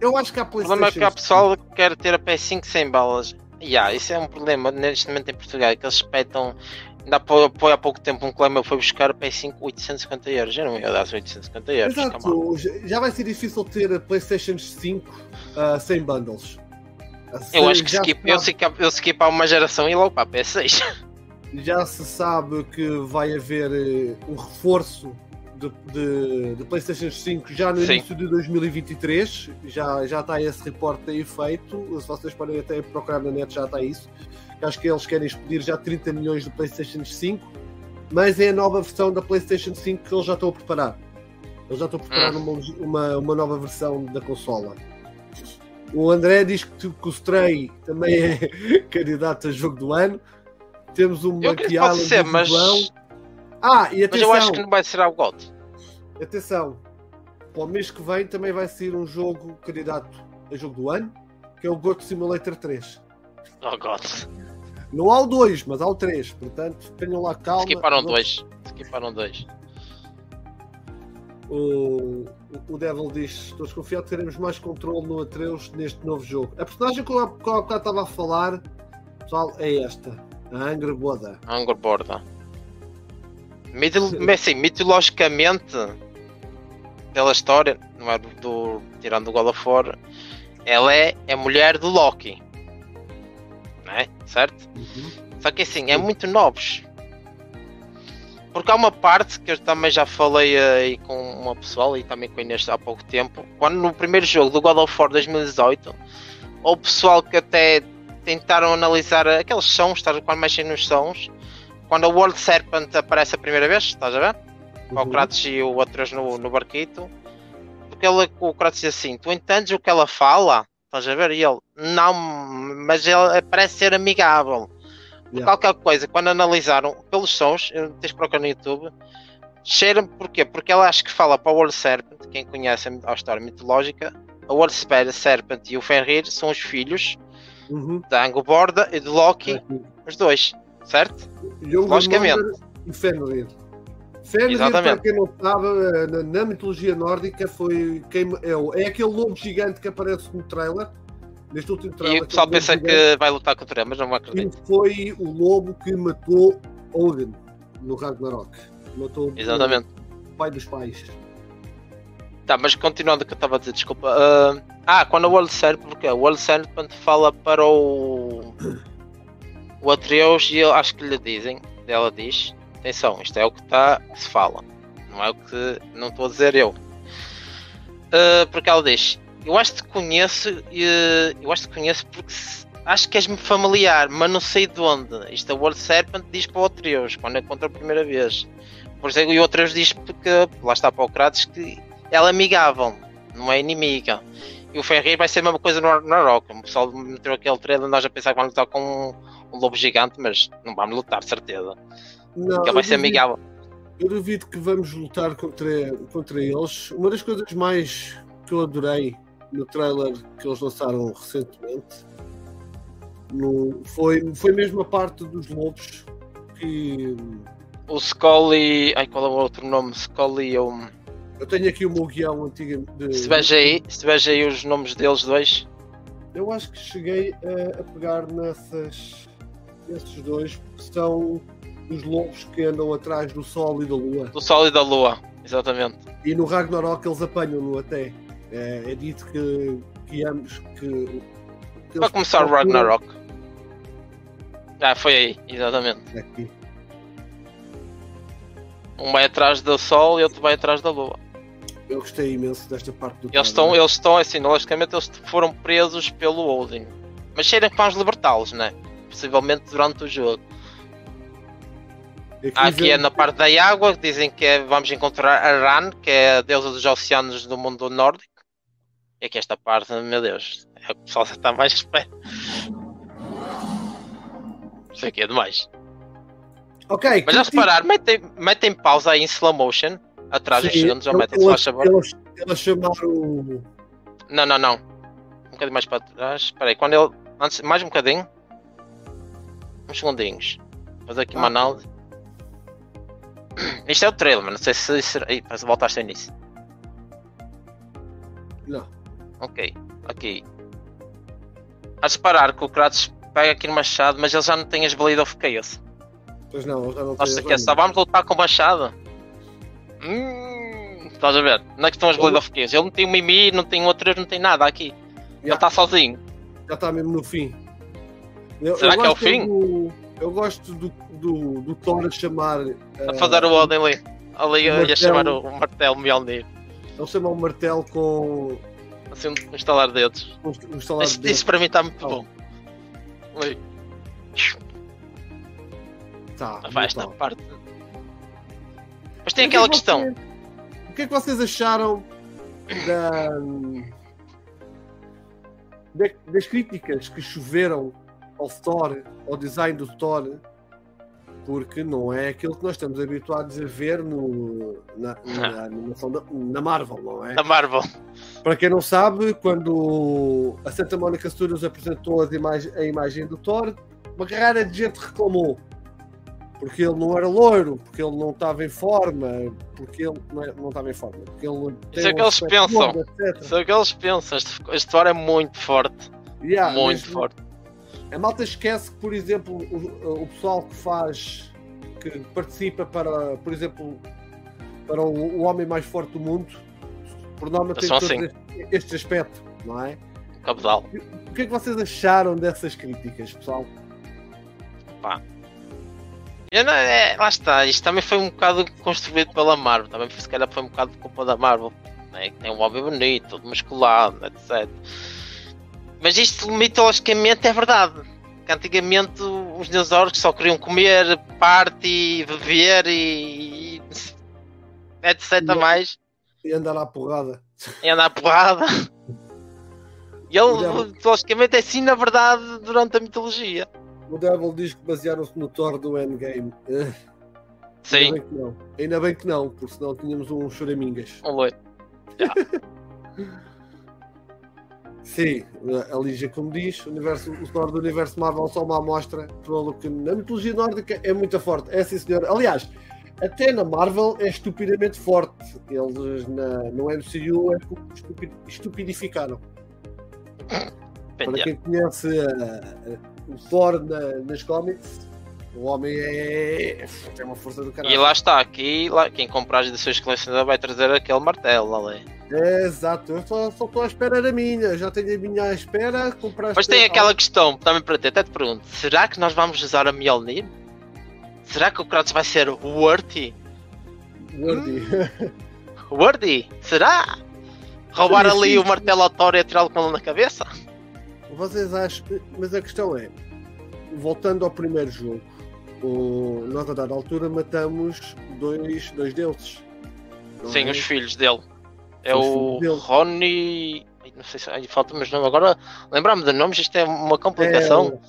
Eu acho que a O problema é PlayStation. que há pessoal que quer ter a PS5 sem balas. E yeah, isso é um problema neste momento em Portugal, que eles espetam. Ainda há há pouco tempo um colega meu foi buscar a PS5 850 euros. Eu não ia dar 850 euros. Exato, já- já vai ser difícil ter a PlayStation 5 ah, sem bundles. Ah, Eu acho que já skip, se eu, skip, eu skip há uma geração e logo para a PS6. já se sabe que vai haver eh, um reforço de, de, de PlayStation 5 já no Sim. início de 2023. Já, já está esse reporte aí feito. Se vocês podem até procurar na net, já está isso. Acho que eles querem expedir já 30 milhões de PlayStation 5, mas é a nova versão da PlayStation 5 que eles já estão a preparar. Eles já estão a preparar Hum. uma, uma, uma nova versão da consola. O André diz que, que o Stray também é candidato a jogo do ano. Temos Island ser, do mas. Ah, e mas atenção, eu acho que não vai ser ao GOT. atenção. Para o mês que vem também vai ser um jogo candidato a jogo do ano, que é o Goat Simulator 3. Oh GOT. Não há o 2, mas há o 3. Portanto, tenham lá calma. Skiparam dois. Skiparam dois. O, o Devil diz: Estou desconfiado que teremos mais controle no Atreus neste novo jogo. A personagem que eu há que eu há bocado estava a falar, pessoal, é esta: a Angra Boda. Angor Borda. Mito, assim, mitologicamente, pela história, não é do, do- tirando o God of War, ela é a mulher do Loki. Não é? Certo? Só que assim, é muito novos. Porque há uma parte que eu também já falei aí com uma pessoa e também com a Inês há pouco tempo. Quando no primeiro jogo do God of War 2018, houve pessoal que até tentaram analisar aqueles sons, estás quando mexem nos sons. Quando a World Serpent aparece a primeira vez, estás a ver? Com o Uhum. Kratos e o Atreus no, no barquito. Porque ele, o Kratos diz assim: Tu entendes o que ela fala? Estás a ver? E ele: Não, mas ele parece ser amigável. Yeah. Qualquer coisa, quando analisaram pelos sons, tens procurar no YouTube, cheira-me porquê? Porque ela acho que fala para o World Serpent, quem conhece a história mitológica, a World Serpent e o Fenrir são os filhos Uhum. da Angoborda e de Loki, os dois, certo? Logicamente. Logicamente. E Fenrir. Fenrir, Exatamente. para quem não sabe, na, na mitologia nórdica foi quem é, o- é aquele lobo gigante que aparece no trailer. Neste último E trailer. o pessoal pensa gigante, que vai lutar contra ele, mas não acredito. que foi o lobo que matou Odin no Ragnarok. Matou Exatamente. o pai dos pais. Tá, mas continuando o que eu estava a dizer, desculpa. ah, ah, quando a World Serpent, porque a World Serpent fala para o. O Atreus e acho que lhe dizem, ela diz, atenção, isto é o que está se fala, não é o que não estou a dizer eu. Ah, porque ela diz, eu acho que te conheço, e, eu acho que te conheço porque se- acho que és-me familiar, mas não sei de onde. Isto a World Serpent diz para o Atreus, quando é contra a primeira vez. Por exemplo, e o Atreus diz porque lá está para o Kratos que ela é amigável, não é inimiga. E o Fenrir vai ser a mesma coisa no na Rock. O pessoal meteu aquele trailer, nós já pensávamos que vamos lutar com um, um lobo gigante, mas não vamos lutar, de certeza. Não, ele vai ser duvido- amigável. Eu duvido que vamos lutar contra, contra eles. Uma das coisas mais que eu adorei no trailer que eles lançaram recentemente No, foi, foi mesmo a parte dos lobos que. O Scully. Ai, qual é o outro nome? Scully ou. Eu tenho aqui o meu guião antigo. De... Se tiveres aí, se tiveres aí os nomes deles dois. Eu acho que cheguei a, a pegar nessas, nesses dois, que são os lobos que andam atrás do Sol e da Lua. Do Sol e da Lua, exatamente. E no Ragnarok eles apanham-no até. É, é dito que, que ambos que. que Vai começar o Ragnarok. Ah, foi aí, exatamente. Aqui. Um vai atrás do Sol e outro vai atrás da Lua. Eu gostei imenso desta parte do Eles estão, eles estão assim, logicamente eles foram presos pelo Odin. Mas cheira que vamos libertá-los, né? Possivelmente durante o jogo. Há aqui é na parte da água, dizem que é, vamos encontrar a Ran, que é a deusa dos oceanos do mundo nórdico. E aqui esta parte, meu Deus, é o pessoal já está mais espera. Isso aqui é demais. Ok. Mas a reparar, metem, metem pausa aí em slow motion, atrás dos segundos, ou metem, se faz favor. Eles, eles chamaram. Não, não, não. Um bocadinho mais para trás. Espera aí, quando ele. Antes, mais um bocadinho. Uns segundinhos. Vou fazer aqui uma Ah. análise. Isto é o trailer, mas não sei se. se Ih, parece voltaste ao início. Não. Ok, aqui. A reparar que o Kratos pega aqui no machado, mas ele já não tem as Blade of Chaos. Pois não, já não Nossa, têm que é só vamos lutar com o machado. Hum, estás a ver? Não é que estão as Blade of Chaos. Ele não tem um Mimi, não tem outro, não tem nada aqui. Ele está sozinho. Já está mesmo no fim. Eu, Será eu que é o fim? do- eu gosto do, do, do Thor a chamar. A eh, fazer o Odin ali. Ali ia martelo. chamar o, o martelo Mjolnir. Ele chama o martelo com Assim, um estalar de dedos. um, um estalar Isso, de dedos. isso para mim está muito Oh. bom. Ali. Tá, Vai esta parte. Mas tem que aquela é que questão. vocês- O que é que vocês acharam da, da- das críticas que choveram ao Thor, ao design do Thor? Porque não é aquilo que nós estamos habituados a ver no, na, na animação da, na Marvel, não é? Da Marvel. Para quem não sabe, quando a Santa Monica Studios apresentou as imag- a imagem do Thor, uma carreira de gente reclamou. Porque ele não era loiro, porque ele não estava em forma, porque ele não, é- não estava em forma, porque ele Isso é um que eles pensam. gordo, etc. Só que eles pensam. Este, este é muito forte. Yeah, muito mas forte. A malta esquece que, por exemplo, o, o pessoal que faz, que participa para, por exemplo, para o, o homem mais forte do mundo, por norma tem todo assim. este, este aspecto, não é? Cabedal. O que é que vocês acharam dessas críticas, pessoal? Eu não- é, lá está, isto também foi um bocado construído pela Marvel, também se calhar foi um bocado de culpa da Marvel, né? que tem um homem bonito, todo musculado, etc. Mas isto mitologicamente é verdade. Que antigamente os dinossauros só queriam comer, party, beber e. e etc. Yeah. mais. E andar à porrada. E andar porrada. E ele, mitologicamente, é assim na verdade durante a mitologia. O Devil diz que basearam-se no Thor do Endgame. Sim, Ainda bem que não. Ainda bem que não, porque senão tínhamos um choramingas. um loiro. Sim, a Lígia, como diz, o, universo, o Thor do universo Marvel só uma amostra, pelo que na mitologia nórdica é muito forte. É sim, senhor. Aliás, até na Marvel é estupidamente forte. Eles na, no MCU é que o estupi- estupidificaram. Para quem conhece o Thor na- nas cómics, o homem é. tem uma força do caralho. E lá está, aqui, lá, quem comprar as edições colecionadas vai trazer aquele martelo ali. É, exato, eu só só estou à espera da minha, já tenho a minha à espera. Compraste Mas tem aquela questão, também para ti, até te pergunto, será que nós vamos usar a Mjolnir? Será que o Kratos vai ser worthy? Worthy. Worthy? Será? Roubar ali o martelo ao Thor e atirá-lo com ele na cabeça? Vocês acham. Mas a questão é, voltando ao primeiro jogo, o... nós a dada altura matamos dois, dois deuses. Sim, é? os filhos dele. É o dele. Ronnie. Não sei se ai, falta-me os nomes agora. Lembrar-me de nomes, isto é uma complicação.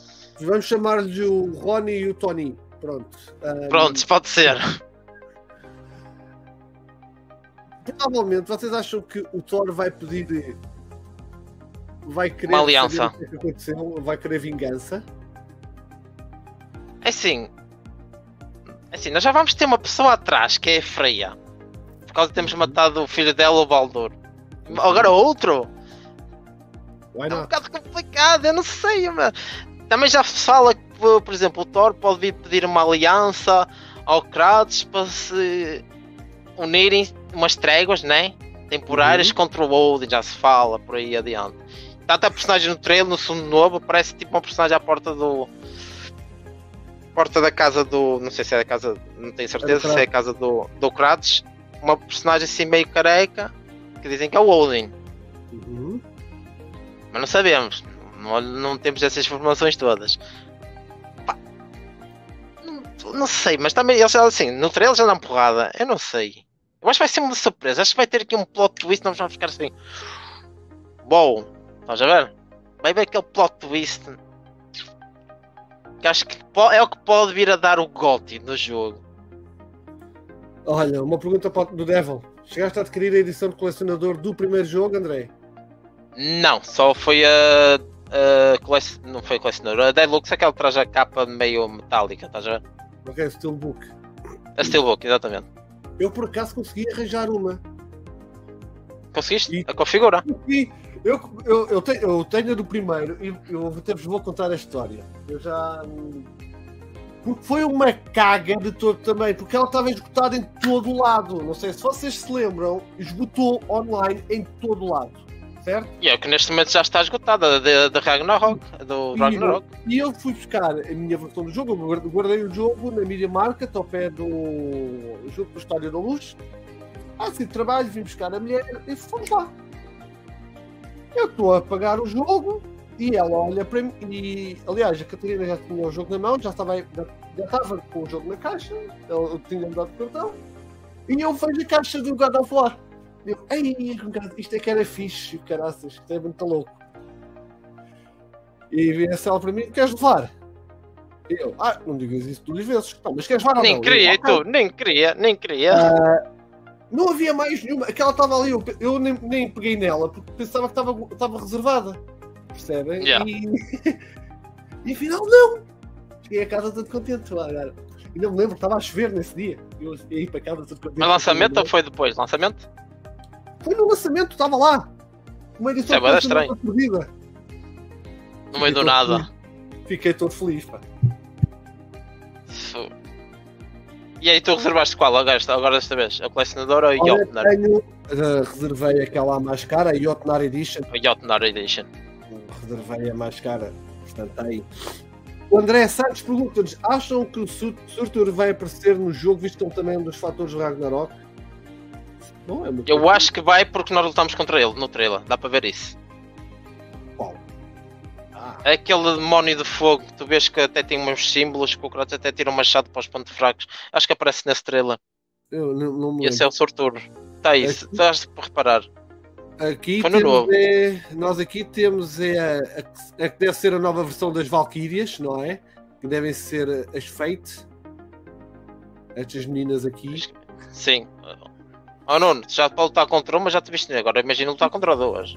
É, vamos chamar-lhe o Ronnie e o Tony. Pronto. Ahm, Pronto, pode ser. Provavelmente vocês acham que o Thor vai pedir vai querer Uma aliança. o que é aconteceu, vai querer vingança. É assim. é assim, nós já vamos ter uma pessoa atrás que é Freya. Por causa de termos matado o filho dela, o Baldur. Agora outro? Why É um not? bocado complicado, eu não sei, mas também já se fala que, por exemplo, o Thor pode vir pedir uma aliança ao Kratos para se unirem umas tréguas, né? Temporárias Uhum. contra o Odin, já se fala por aí adiante. Tanto a personagem no trailer, no segundo novo, parece tipo uma personagem à porta do. Porta da casa do. Não sei se é da casa. Não tenho certeza É se é a casa do, do Kratos. Uma personagem assim meio careca que dizem que é o Odin. Uhum. Mas não sabemos. Não, não temos essas informações todas. Não, não sei, mas também eles assim, no trailer já dão porrada. Eu não sei. Eu acho que vai ser uma surpresa. Acho que vai ter aqui um plot twist. Nós vamos ficar assim. Bom, estás a ver? Vai ver aquele plot twist. Que acho que é o que pode vir a dar o GOTY no jogo. Olha, uma pergunta para o- do Devil. Chegaste a adquirir a edição de colecionador do primeiro jogo, André? Não, só foi a. a colec... Não foi a colecionadora. A Deluxe, aquela que traz a capa meio metálica, estás a ver? Ok, Steelbook. A Steelbook, exatamente. Eu por acaso consegui arranjar uma. Conseguiste? E- A configura? E eu, eu, eu, tenho, eu tenho a do primeiro e eu até vos vou contar a história. Eu já. Porque foi uma caga de todo também, porque ela estava esgotada em todo lado. Não sei se vocês se lembram, esgotou online em todo lado. Certo? E é que neste momento já está esgotada, da da Ragnarok, do E- Ragnarok. E eu fui buscar a minha versão do jogo, eu guard- guardei o jogo na Media Market, ao pé do jogo do Estádio da Luz. Ah, sim, trabalho, vim buscar a mulher e fomos lá. Eu estou a pagar o jogo e ela olha para mim. E, aliás, a Catarina já tinha o jogo na mão, já estava, já, estava com o jogo na caixa, eu, tinha-me dado o cartão. E eu vejo a caixa do God of War. Eu, ei, isto é que era fixe, caraças, isto é muito louco. E vira-se ela para mim: queres levar? Eu, ah, não digas isso duas vezes. Não, mas queres levar ou Nem não? queria, Eu, tu? Nem queria, nem queria. Não havia mais nenhuma. Aquela estava ali, eu, eu nem, nem peguei nela porque pensava que estava, estava reservada. Percebem? Yeah. E, e afinal, não! Cheguei a casa todo contente. lá. E não me lembro, estava a chover nesse dia. Eu ia para casa todo contente. Mas lançamento ou foi depois? Lançamento? Foi no lançamento, estava lá. Uma edição é estranho. perdida. No meio do nada. Fiquei todo feliz, pá. E aí tu reservaste qual agora, agora desta vez? A colecionadora ou a Olha, Jotnar? tenho, eh, reservei aquela mais cara, a Jotnar Edition. A Jotnar Edition. Reservei a mais cara. Portanto, tá aí. O André Santos pergunta-nos: acham que o Sur- Surtur vai aparecer no jogo, visto que ele também é um dos fatores do Ragnarok? Não é Eu acho que vai porque nós lutamos contra ele no trailer, dá para ver isso. Aquele demónio de fogo tu vês que até tem uns símbolos que o Kratos até tira um machado para os pontos fracos. Acho que aparece nesse trailer. eu não, não me esse é o Sorturo. Está aí, se estás para reparar. Aqui Foi no temos novo. é- nós aqui temos é, a, a- a que deve ser a nova versão das Valkyrias, não é? Que devem ser as Fate. Estas meninas aqui. Sim. Oh Nuno, já para lutar contra uma já te viste agora imagina lutar contra duas.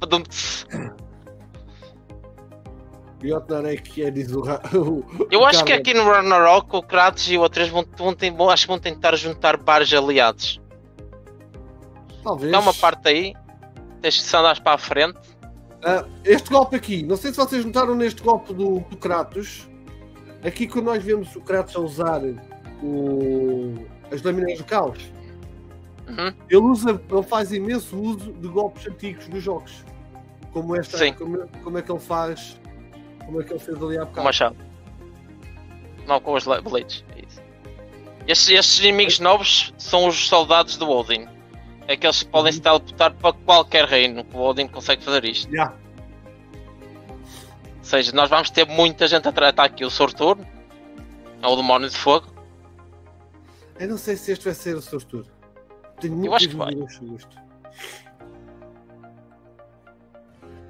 Badum-ts. É que é, diz o, Ra- o- Eu acho que aqui no Ragnarok o Kratos e o Atreus vão, vão, vão- acho que vão tentar juntar vários aliados. Talvez. Dá uma parte aí, tens que se andares para a frente. Ah, este golpe aqui, não sei se vocês notaram neste golpe do, do Kratos. Aqui quando nós vemos o Kratos a usar o- as lâminas do caos, Uhum. ele usa, ele faz imenso uso de golpes antigos dos jogos. Como esta, Sim. como, como é que ele faz, como é que ele fez ali há Com o bocado. machado. Não, com os blades. é isso. Estes, estes inimigos novos são os soldados do Odin. É que eles podem se teleportar para qualquer reino. que O Odin consegue fazer isto. Já. Ou seja, nós vamos ter muita gente a tratar aqui. O Sortur, é o demónio de fogo. Eu não sei se este vai ser o sortudo. Tenho muito acho que vai.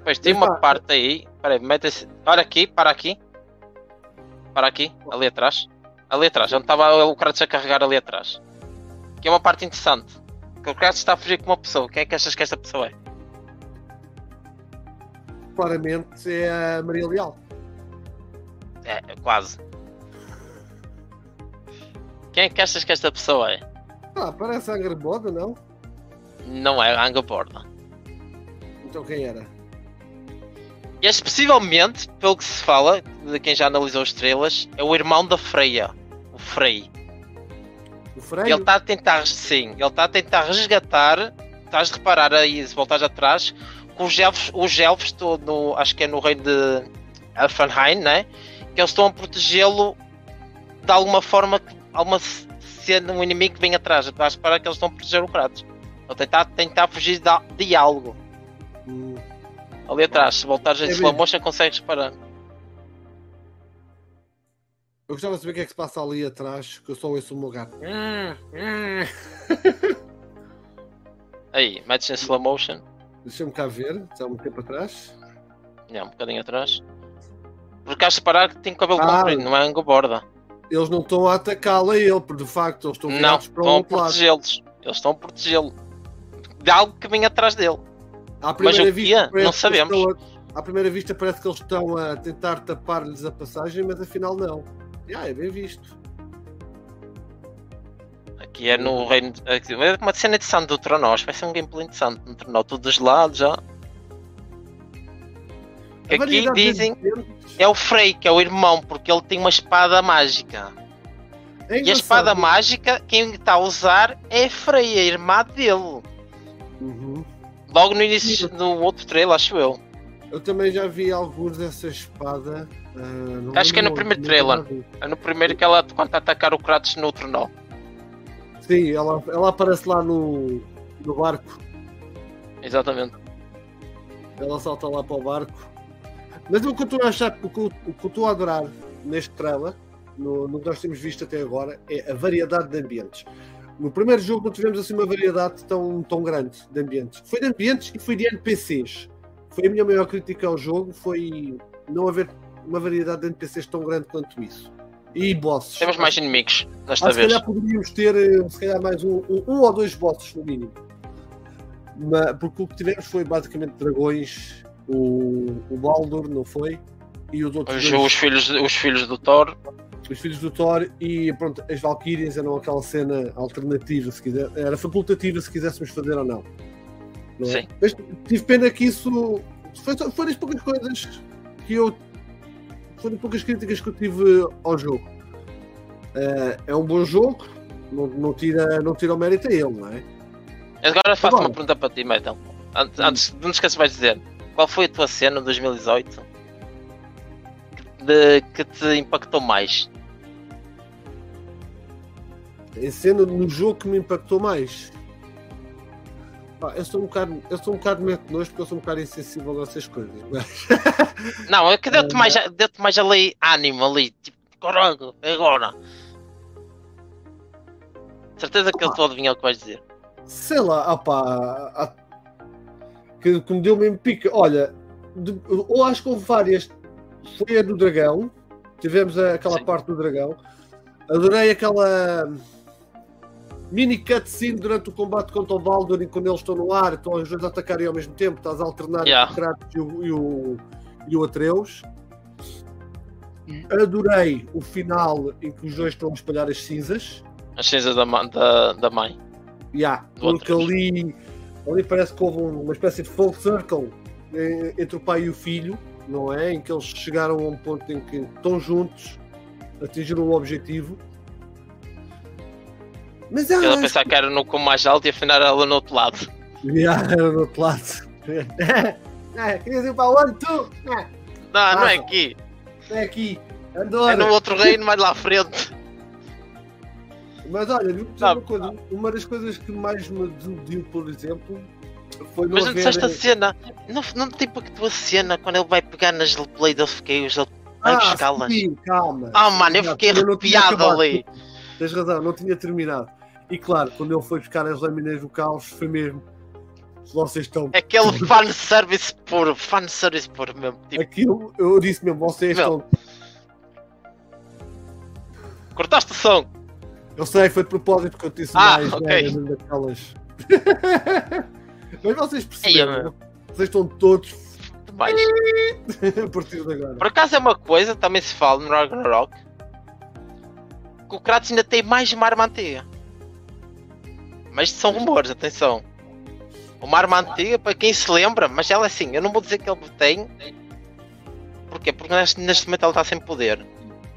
Depois tem uma parte aí. Espera aí, mete-se. Olha aqui, para aqui. Para aqui, ali atrás. Ali atrás, onde estava o Kratos a carregar ali atrás. Que é uma parte interessante. Que o Kratos está a fugir com uma pessoa. Quem é que achas que esta pessoa é? claramente é a Maria Leal. É, quase. Quem é que achas que esta pessoa é? Ah, parece a Angra Boda, não? Não é a Anga Borda. Então quem era? Este, possivelmente, pelo que se fala, de quem já analisou estrelas, é o irmão da Freya, o Frey. O Freio? Ele está a tentar, sim, ele está a tentar resgatar. Estás a reparar aí, se voltares atrás, que os elfos, os elfos no, acho que é no reino de Elfenheim, né? Que eles estão a protegê-lo de alguma forma, alguma cena, um inimigo que vem atrás. Estás a reparar que eles estão a proteger o Kratos. Ele tentar, tentar fugir de, de algo. Ali atrás, se voltares em É slow motion, consegues reparar. Eu gostava de saber o que é que se passa ali atrás, que eu só ouço o meu gato. Aí, metes em slow motion, Deixa-me cá ver, está há muito tempo atrás. é, um bocadinho atrás. Porque has de reparar que tem cabelo Ah. comprido, não é anga borda. Eles não estão a atacá-lo a ele, porque de facto eles estão Não, virados para o estão a outro lado. protegê-los. Eles estão a protegê-lo de algo que vem atrás dele. À Mas primeira o que vista, é? parece Não que sabemos. a- À primeira vista parece que eles estão a tentar tapar-lhes a passagem, mas afinal não. Ah, é bem visto. Aqui é no reino. aqui- É uma cena interessante do Tronos. Vai ser um gameplay interessante no Tronos. Tudo dos lados já. Aqui dizem é o Frey, que é o irmão, porque ele tem uma espada mágica. é E a espada mágica, quem está a usar é a Frey, a irmã dele. Logo no início do outro trailer, acho eu. Eu também já vi alguns dessa espada. não Acho que é no primeiro trailer. vi. É no primeiro que ela, quando atacar o Kratos no Tronos. Sim, ela, ela aparece lá no, no barco. Exatamente. Ela salta lá para o barco. Mas o que eu estou a achar, o que eu, o que eu estou a adorar neste trailer, no, no que nós temos visto até agora, é a variedade de ambientes. No primeiro jogo não tivemos assim uma variedade tão, tão grande de ambientes. Foi de ambientes e foi de NPCs. Foi a minha maior crítica ao jogo, foi não haver uma variedade de NPCs tão grande quanto isso. E bosses. Temos mais inimigos desta Ah, se vez. calhar poderíamos ter eh, se calhar mais um, um, um ou dois bosses no mínimo. Mas, porque o que tivemos foi basicamente dragões, o, o Baldur, não foi? E os outros Os, dois, os filhos, os filhos do Thor. Os filhos do Thor e pronto, as Valkyrias eram aquela cena alternativa, se quiser, era facultativa se quiséssemos fazer ou não. não é? Sim. Mas tive pena que isso foi, foram as poucas coisas que eu foram poucas críticas que eu tive ao jogo. Eh, é um bom jogo, não, não, tira, não tira o mérito a ele, não é? Agora faço Agora. uma pergunta para ti, Metal. Antes, antes não te esqueças vais dizer. Qual foi a tua cena de 2018 que, de- que te impactou mais? A cena no jogo que me impactou mais. Pá, eu sou um bocado, eu sou um bocado meto nojo porque eu sou um bocado insensível a essas coisas. Mas, Não, é que deu-te Eh, mais, deu mais ali ânimo ali, tipo, é agora. Certeza que eu estou a adivinhar o que vais dizer. sei lá, opá, há- que, que me deu mesmo pica. Olha, de- ou acho que houve várias. Foi a do dragão. Tivemos a- aquela Sim. parte do dragão. Adorei aquela mini cutscene durante o combate contra o Baldur e quando eles estão no ar, estão os dois a atacarem ao mesmo tempo, estás a alternar Yeah. o Kratos e o, e o, e o Atreus. Adorei o final em que os dois estão a espalhar as cinzas. As cinzas da, da, da mãe. Yeah, Do porque Atreus. ali, ali parece que houve um- uma espécie de full circle eh, entre o pai e o filho, não é? Em que eles chegaram a um ponto em que estão juntos, atingiram o objetivo. Mas Ele a ela pensar que era no com mais alto e afinal era no outro lado. yeah, era do outro lado. é, querias ir para onde tu? É, Não, não é aqui. é aqui, É no outro reino, mais lá à frente. Mas olha, Não. uma coisa, uma das coisas que mais me desiludiu, por exemplo, foi Mas não disseste a cena. Não, não te impactou a cena quando ele vai pegar nas Blade of Chaos. Ele vai buscá-las. Ah, sim, calma. Ah, mano, eu fiquei eu arrepiado ali. Tens razão, não tinha terminado. E claro, quando ele foi buscar as lâminas do caos, foi mesmo. Vocês estão. Aquele fanservice puro, fanservice puro mesmo. Tipo, Aquilo, eu disse mesmo, vocês Meu. estão. cortaste o som. Eu sei, foi de propósito que eu disse Ah, mais ok. né, daquelas. Mas vocês Ei, perceberam, meu. vocês estão todos mais. a partir de agora. Por acaso é uma coisa, também se fala no Ragnarok, que o Kratos ainda tem mais uma arma antiga. Mas são rumores, atenção. Uma arma antiga, para quem se lembra, mas ela assim, eu não vou dizer que ele tem. Porquê? Porque neste, neste momento ela está sem poder.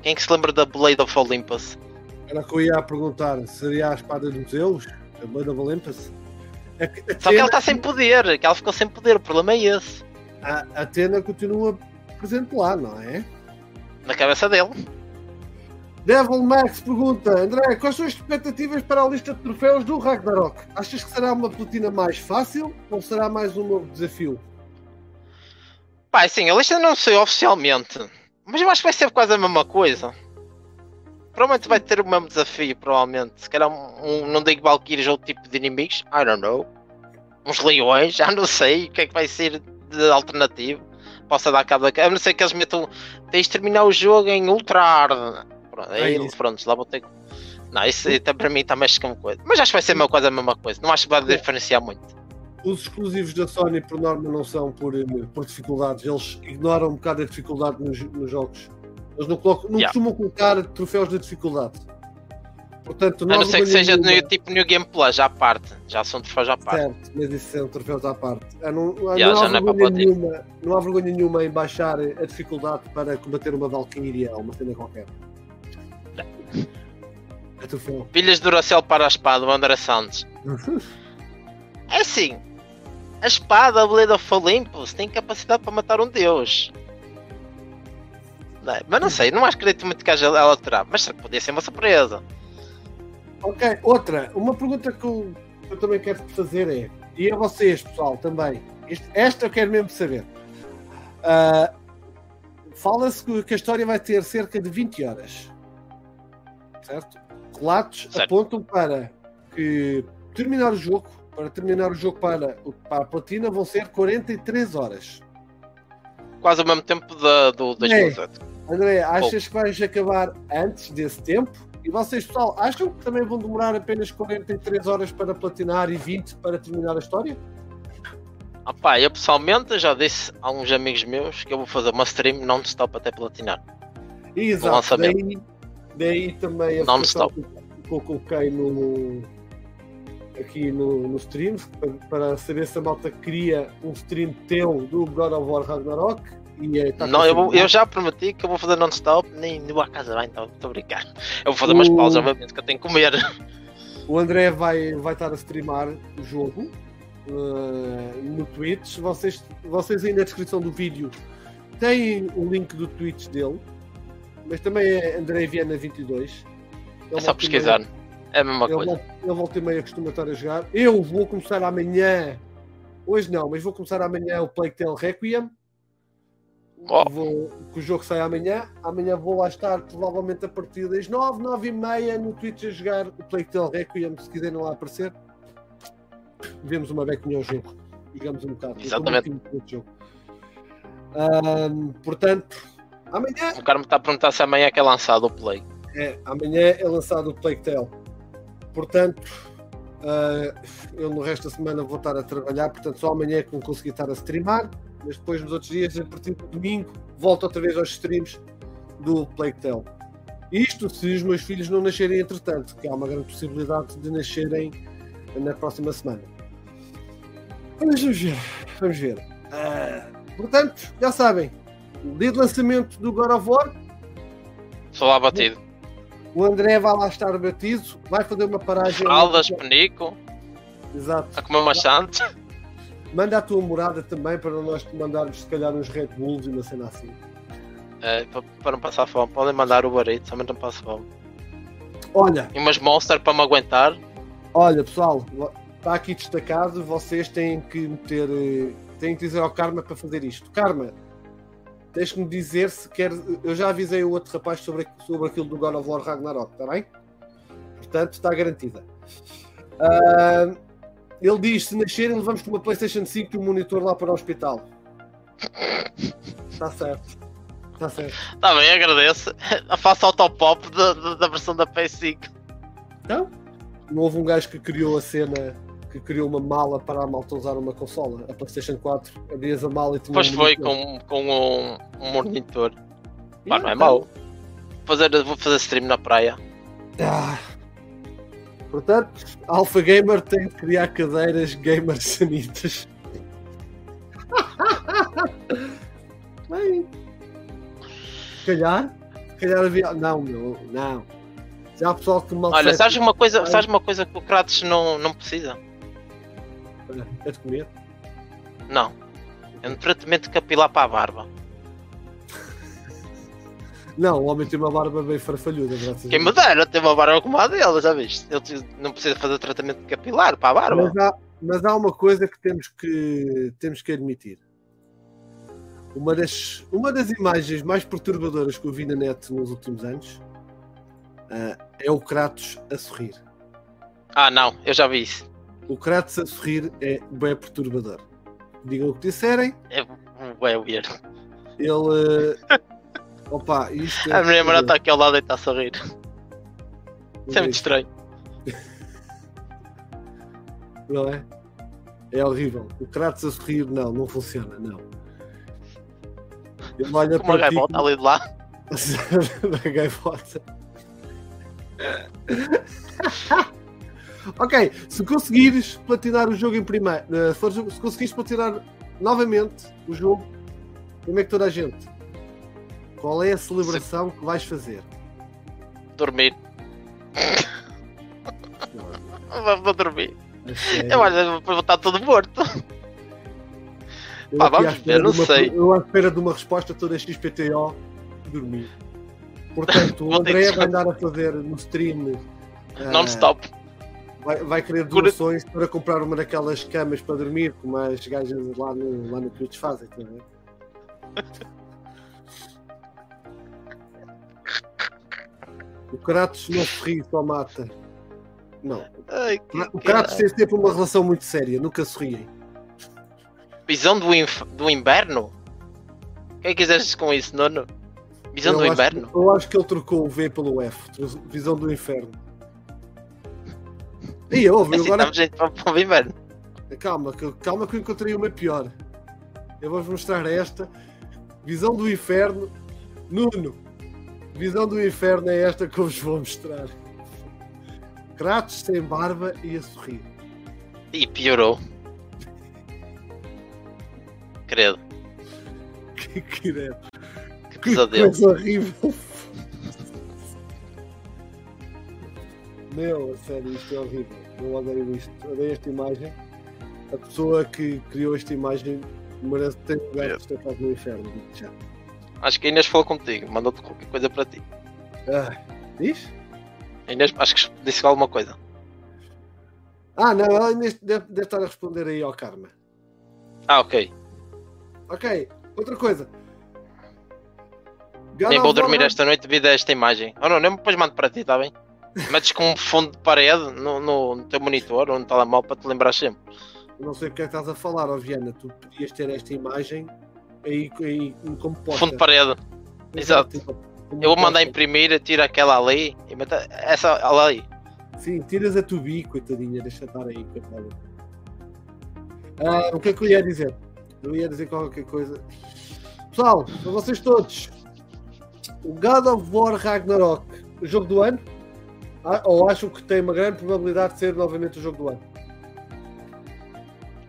Quem é que se lembra da Blade of Olympus? Era que eu ia perguntar, seria a espada dos Zeus? A Blade of Olympus? A, a Só que ela está sem poder, que ela ficou sem poder, o problema é esse. a Atena continua presente lá, não é? Na cabeça dele. Devil Max pergunta, André, quais são as expectativas para a lista de troféus do Ragnarok? Achas que será uma platina mais fácil ou será mais um novo desafio? Pá, assim, a lista não sei oficialmente, mas eu acho que vai ser quase a mesma coisa. Provavelmente vai ter o mesmo desafio, provavelmente. Se calhar um, um, não digo Valkyries ou outro tipo de inimigos, I don't know. Uns leões, já não sei o que é que vai ser de alternativo. Possa dar cabo da. A não ser que eles metam. Tens de terminar o jogo em ultra hard. Pronto, aí, É pronto, lá vou ter que. Não, isso até para mim também acho que é uma coisa. Mas acho que vai ser a mesma coisa, a mesma coisa. Não acho que vai diferenciar muito. Os exclusivos da Sony, por norma, não são por, eh, por dificuldades. Eles ignoram um bocado a dificuldade nos, nos jogos. Eles não, colocam, não Yeah. costumam colocar troféus de dificuldade. Portanto, A não ser que seja no, nenhuma. tipo New Game Plus, à parte. Já são troféus à parte. Certo, mas isso são troféus à parte. Ah, Não, não, há já não é para vergonha platino. nenhuma, não há vergonha nenhuma em baixar a dificuldade para combater uma Valkyria ou uma cena qualquer. É. Pilhas de Duracell para a espada, o André Santos. É assim, a espada, a Blade of Olympus, tem capacidade para matar um deus. Não é? Mas não sei, não acho que muito que haja ela terá, mas podia ser uma surpresa. ok, outra. Uma pergunta que eu, eu também quero fazer é, e a vocês, pessoal, também. Este- esta eu quero mesmo saber. Ah, Fala-se que a história vai ter cerca de 20 horas. Certo? Relatos Certo. apontam para que terminar o jogo, para terminar o jogo para, para a platina, vão ser 43 horas. Quase ao mesmo tempo da, do 2017. André, achas que vais acabar antes desse tempo? E vocês, pessoal, acham que também vão demorar apenas 43 horas para platinar e 20 para terminar a história? Ah pá, eu pessoalmente já disse a uns amigos meus que eu vou fazer uma stream non-stop até platinar. Exato, daí, daí também a Non-stop. que eu coloquei no, aqui no, no stream para, saber se a malta queria um stream teu do God of War Ragnarok. E, eh, tá Não, eu, vou- eu já prometi que eu vou fazer non-stop, nem vou à casa bem, então estou a brincar. Eu vou fazer umas O- pausas, obviamente, que eu tenho que comer. O André vai, vai estar a streamar o jogo eh, no Twitch. Vocês, vocês aí na descrição do vídeo têm o link do Twitch dele, mas também é André Viana 22. Ele É só e meia- pesquisar. É a mesma Ele, coisa. volta- ele volta e meia costuma estar a jogar. Eu vou começar amanhã. Hoje não, mas vou começar amanhã o Plague Tale Requiem. Oh. Vou, que o jogo sai amanhã. Amanhã vou lá estar, provavelmente a partir das 9, 9 e meia no Twitch a jogar o Plague Tale Requiem. Se quiserem lá aparecer, vemos uma bequinha ao jogo. Jogamos um bocado. Exatamente. desse jogo. Ahm, portanto, amanhã O cara me está a perguntar se amanhã é que é lançado o Play. é, amanhã é lançado o Plague Tale. Portanto, ah, eu no resto da semana vou estar a trabalhar, portanto só amanhã é que vou conseguir estar a streamar, mas depois nos outros dias, a partir do domingo, volto outra vez aos streams do Plague Tale. Isto se os meus filhos não nascerem entretanto, que há uma grande possibilidade de nascerem na próxima semana. Vamos ver, vamos ver. Ah, portanto, já sabem, dia de lançamento do God of War, Sou lá batido. o André vai lá estar batido, vai fazer uma paragem. Fraldas, penico, Exato. a comer uma chante. Manda a tua morada também para nós te mandarmos, se calhar, uns Red Bulls e uma cena assim. É, para, para não passar fome. Podem mandar o barito, também não passo fome. Olha, E umas monster para me aguentar. olha, pessoal, está aqui destacado. Vocês têm que meter. eh, têm que dizer ao Karma para fazer isto. Karma, tens que me dizer se quer. Eu já avisei o outro rapaz sobre, sobre aquilo do God of War Ragnarok, está bem? Portanto, está garantida. Ah, ele diz: se nascerem, levamos com uma PlayStation 5 e um monitor lá para o hospital. Está certo. Está certo. Está bem, agradeço. Faço autopop da, da, da versão da PS5. Então, não houve um gajo que criou a cena que criou uma mala para a malta usar uma consola. A PlayStation 4 abrias a mala e tinha Depois um foi com, com um, um monitor. Pá, não é Yeah, mau. Fazer, vou fazer stream na praia. Ah. Portanto, Alpha Gamer tem que criar cadeiras gamers sanitas. Bem, calhar, calhar havia. Não, meu, não. Já há pessoal que mal Olha, sabes uma coisa, sabes uma coisa que o Kratos não, não precisa? É de comer. Não. É um tratamento capilar para a barba. Não, o homem tem uma barba bem farfalhuda, graças Quem a me dera ter uma barba como a dele, já viste? Ele não precisa fazer tratamento capilar para a barba. Mas há, mas há uma coisa que temos que, temos que admitir. Uma das, uma das imagens mais perturbadoras que eu vi na net nos últimos anos ah, é o Kratos a sorrir. Ah, não, eu já vi isso. O Kratos a sorrir é bem perturbador. Digam o que disserem, É bué weird. ele. ah, opa, isto é A minha mulher está aqui ao lado e está a sorrir. Isso é muito estranho. Não é? É horrível. O Kratos a sorrir, não, não funciona, não. Ele olha Como uma para ti gaivota ali de lá. da gaivota. ok, se conseguires platinar o jogo em primeiro, eh, se fores- se conseguires platinar novamente o jogo, como é que toda a gente? Qual é a celebração que vais fazer? Dormir. Vou dormir. Eu acho que vou estar todo morto. Eu pá, vamos ver, não de uma- sei. Eu à espera de uma resposta toda XPTO dormir. Portanto, o André vai andar a fazer no stream. Non-stop. Vai, vai querer doações para comprar uma daquelas camas para dormir, como as gajas lá no, lá no Twitch fazem, tá? O Kratos não se ri, só mata. Não. Ai, O Kratos tem sempre uma relação muito séria, nunca se riem. Visão do, inf- do inverno? O que é que quiseste com isso, Nuno? Visão eu do acho, inverno? Eu acho que ele trocou o V pelo F, visão do inferno. E eu, Assim, agora gente para. Calma, que- calma que eu encontrei uma pior. Eu vou-vos mostrar esta. Visão do inferno. Nuno. Visão do inferno é esta que eu vos vou mostrar. Kratos sem barba e a sorrir. E piorou. Credo, Que, que, ideia. que que pesadelo. coisa horrível. Meu, a sério, isto é horrível. Eu odeio isto. Odeio esta imagem. A pessoa que criou esta imagem merece ter um lugar de destacado no inferno. já. Acho que a Inês falou contigo, mandou-te qualquer coisa para ti. Ah, diz? A Inês, acho que disse alguma coisa. Ah, não, ela ainda deve, deve estar a responder aí ao Karma. Ah, ok. Ok, outra coisa. God Nem vou dormir esta noite devido a esta imagem. Oh não, nem depois mando para ti, está bem? Metes com um fundo de parede no, no, no teu monitor ou no telemóvel para te lembrar sempre. Eu Não sei o que é que estás a falar, ó Viana. Tu podias ter esta imagem aí, aí como posta. Fundo de parede. exato. como Eu vou mandar imprimir, tiro aquela ali e meto essa ali. Sim, tiras a tubi, coitadinha, deixa estar aí, coitada. Ah, o que é que eu ia dizer? Eu ia dizer qualquer coisa. Pessoal, para vocês todos, o God of War Ragnarok, o jogo do ano? Ah, ou acham que tem uma grande probabilidade de ser novamente o jogo do ano?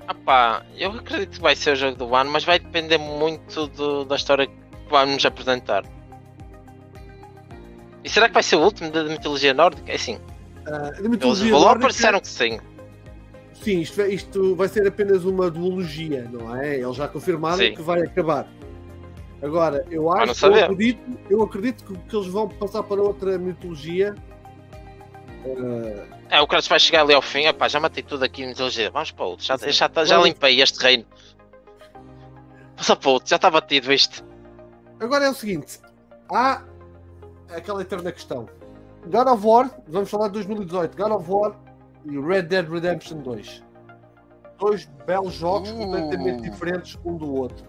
Ah pá, eu acredito que vai ser o jogo do ano, mas vai depender muito do- da história que vamos apresentar. E será que vai ser o último da mitologia nórdica? É de os mitologia developers nórdica- disseram que sim. Sim, isto, vai- isto vai ser apenas uma duologia, não é? Eles já confirmaram Sim. que vai acabar. Agora, eu acho, eu acredito, eu acredito que, que eles vão passar para outra mitologia. Ah, É, o Kratos vai chegar ali ao fim, epá, já matei tudo aqui em mitologia, vamos para outro, já, já, tá- já Vamos. limpei este reino. Passa para outro, já está batido isto. Agora é o seguinte: há aquela eterna questão. God of War, vamos falar de 2018, God of War e Red Dead Redemption 2. Dois belos jogos Uh. completamente diferentes um do outro.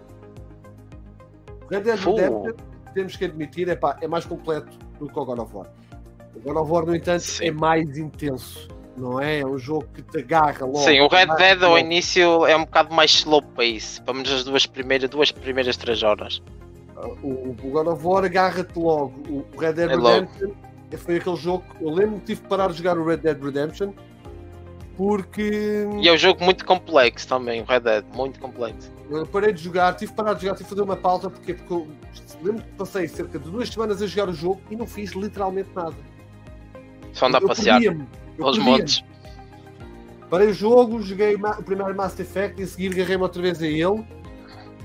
Red Dead. Redemption, temos que admitir, epá, é mais completo do que o God of War. O God of War, no entanto, Sim. é mais intenso. não é? É um jogo que te agarra logo. Sim, o Red Vai, Dead ao início é um bocado mais slow pace, pelo menos as duas primeiras, duas primeiras três horas. O, o God of War agarra-te logo. O Red Dead É logo. Redemption foi aquele jogo. Eu lembro que tive que parar de jogar o Red Dead Redemption porque E é um jogo muito complexo também, o Red Dead, muito complexo. eu parei de jogar, tive que parar de jogar, tive que fazer uma pausa porque, porque eu lembro que passei cerca de duas semanas a jogar o jogo e não fiz literalmente nada. Só andar a passear perdia-me. montes. Parei o jogo, joguei o primeiro Mass Effect e a seguir agarrei-me outra vez a ele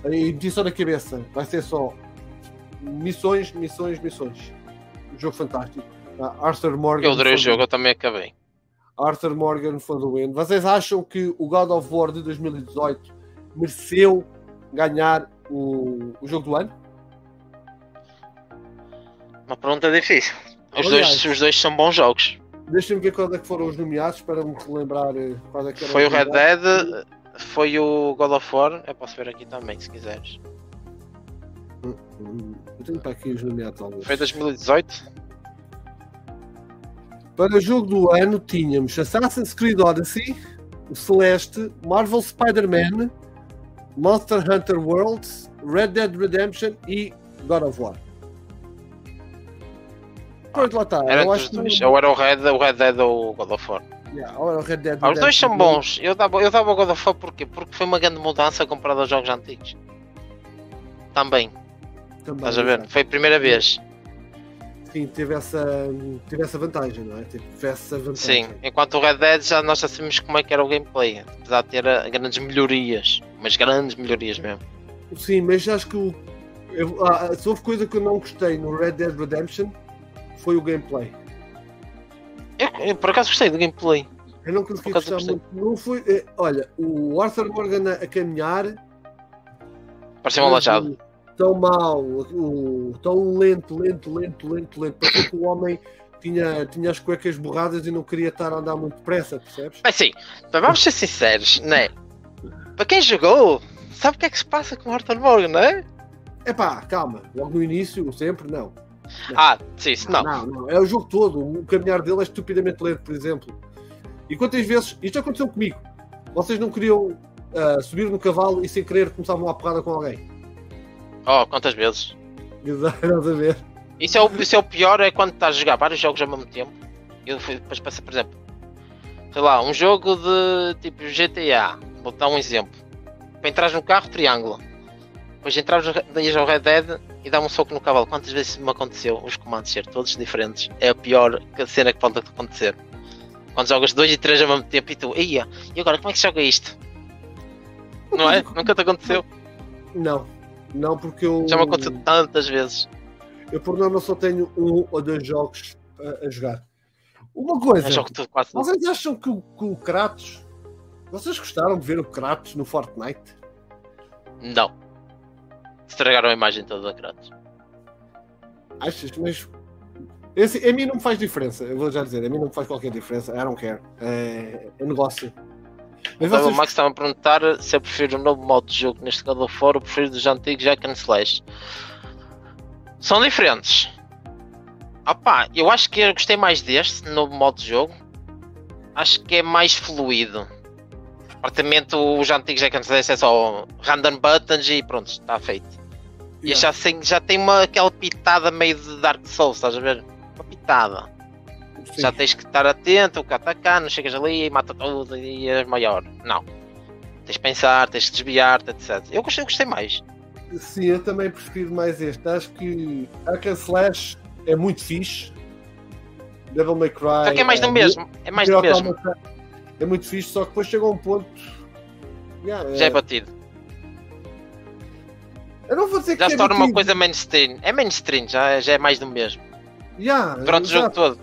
e meti só na cabeça. Vai ser só missões, missões, missões. Um jogo fantástico. Ah, Arthur Morgan. Eu adorei o jogo, eu também acabei. Arthur Morgan foi do win. Vocês acham que o God of War de 2018 mereceu ganhar o, o jogo do ano? Uma pergunta difícil. Os Aliás. dois, os dois são bons jogos. Deixem-me ver quais é que foram os nomeados para me relembrar eh, quais é que Foi o Red. Dead, foi o God of War. Eu posso ver aqui também, se quiseres. Eu tenho para aqui os nomeados alguns. Foi 2018? Para o jogo do ano tínhamos Assassin's Creed Odyssey, o Celeste, Marvel Spider-Man, Monster Hunter Worlds, Red Dead Redemption e God of War. Pois lá está. Era eu acho que Ou era o Red, o Red Dead ou o God of War. Yeah, ou era o Red Dead Ah, os dois são bons. Eu dava, eu dava o God of War porquê? Porque foi uma grande mudança comparado aos jogos antigos. Também, Também, estás a ver? Foi a primeira vez. Sim, teve essa, teve essa vantagem, não é? Teve essa vantagem. Sim, enquanto o Red Dead já nós já sabemos como é que era o gameplay. Apesar de ter ah, grandes melhorias. Mas grandes melhorias mesmo. Sim, mas acho que o, eu, ah, se houve coisa que eu não gostei no Red Dead Redemption foi o gameplay. Eu, eu, por acaso gostei do gameplay. Eu não consegui gostar muito. Não foi, eh, olha, o Arthur Morgan a, a caminhar Parecia um aleijado. tão mal, o, tão lento, lento, lento, lento, lento. Parecia que o homem tinha, tinha as cuecas borradas e não queria estar a andar muito depressa, percebes? Mas sim, mas vamos ser sinceros, né? Para quem jogou, sabe o que é que se passa com o Arthur Morgan, não é? Epá, calma, logo no início, sempre não. Ah, sim, não. Não, não, é o jogo todo. O caminhar dele é estupidamente lento, por exemplo. E quantas vezes, isto aconteceu comigo, vocês não queriam ah, subir no cavalo e sem querer começavam a porrada com alguém? Oh, quantas vezes? Exato, a ver? Isso é, o, isso é o pior, é quando estás a jogar vários jogos ao mesmo tempo. Eu fui- depois passei, por exemplo, sei lá, um jogo de tipo GTA, vou dar um exemplo. Para entrar no carro, triângulo. Depois entravas no Red Dead e dá um soco no cavalo. Quantas vezes me aconteceu os comandos ser todos diferentes? É a pior cena que pode acontecer. Quando jogas dois e três ao mesmo tempo e tu, ia, e agora como é que se joga isto? Não é? Nunca te aconteceu? Não, não, porque eu. Já me aconteceu tantas vezes. Eu por norma só tenho um ou dois jogos a, a jogar. Uma coisa, vocês acham que o, que o Kratos. Vocês gostaram de ver o Kratos no Fortnite? Não. Estragaram a imagem toda da Kratos. Achas? Mas. Esse, a mim não me faz diferença, eu vou já dizer, a mim não me faz qualquer diferença, I don't care. É, é negócio. Mas Então, vocês, O Max estava a perguntar se eu prefiro o novo modo de jogo neste God of War ou prefiro dos antigos Jack and Slash. São diferentes. Opá, eu acho que eu gostei mais deste novo modo de jogo. Acho que é mais fluido. Aparentemente os antigos Jack and Slash é só random buttons e pronto, está feito. E Yeah. já, tem- já tem uma, aquela pitada meio de Dark Souls, estás a ver? Uma pitada. sim. Já tens que estar atento, o que atacar, não chegas ali e mata tudo e és maior. Não. Tens de pensar, tens de desviar-te, etc. Eu gostei, gostei mais. Sim, eu também prefiro mais este. Acho que Hack and Slash é muito fixe. Devil May Cry. Só que é mais do é, mesmo. É mais do mesmo. É muito fixe, só que depois chega a um ponto. Yeah, Já é é- batido. eu não vou dizer que Já é se torna uma coisa mainstream. É mainstream, já, já é mais do mesmo. Yeah, Durante o jogo todo.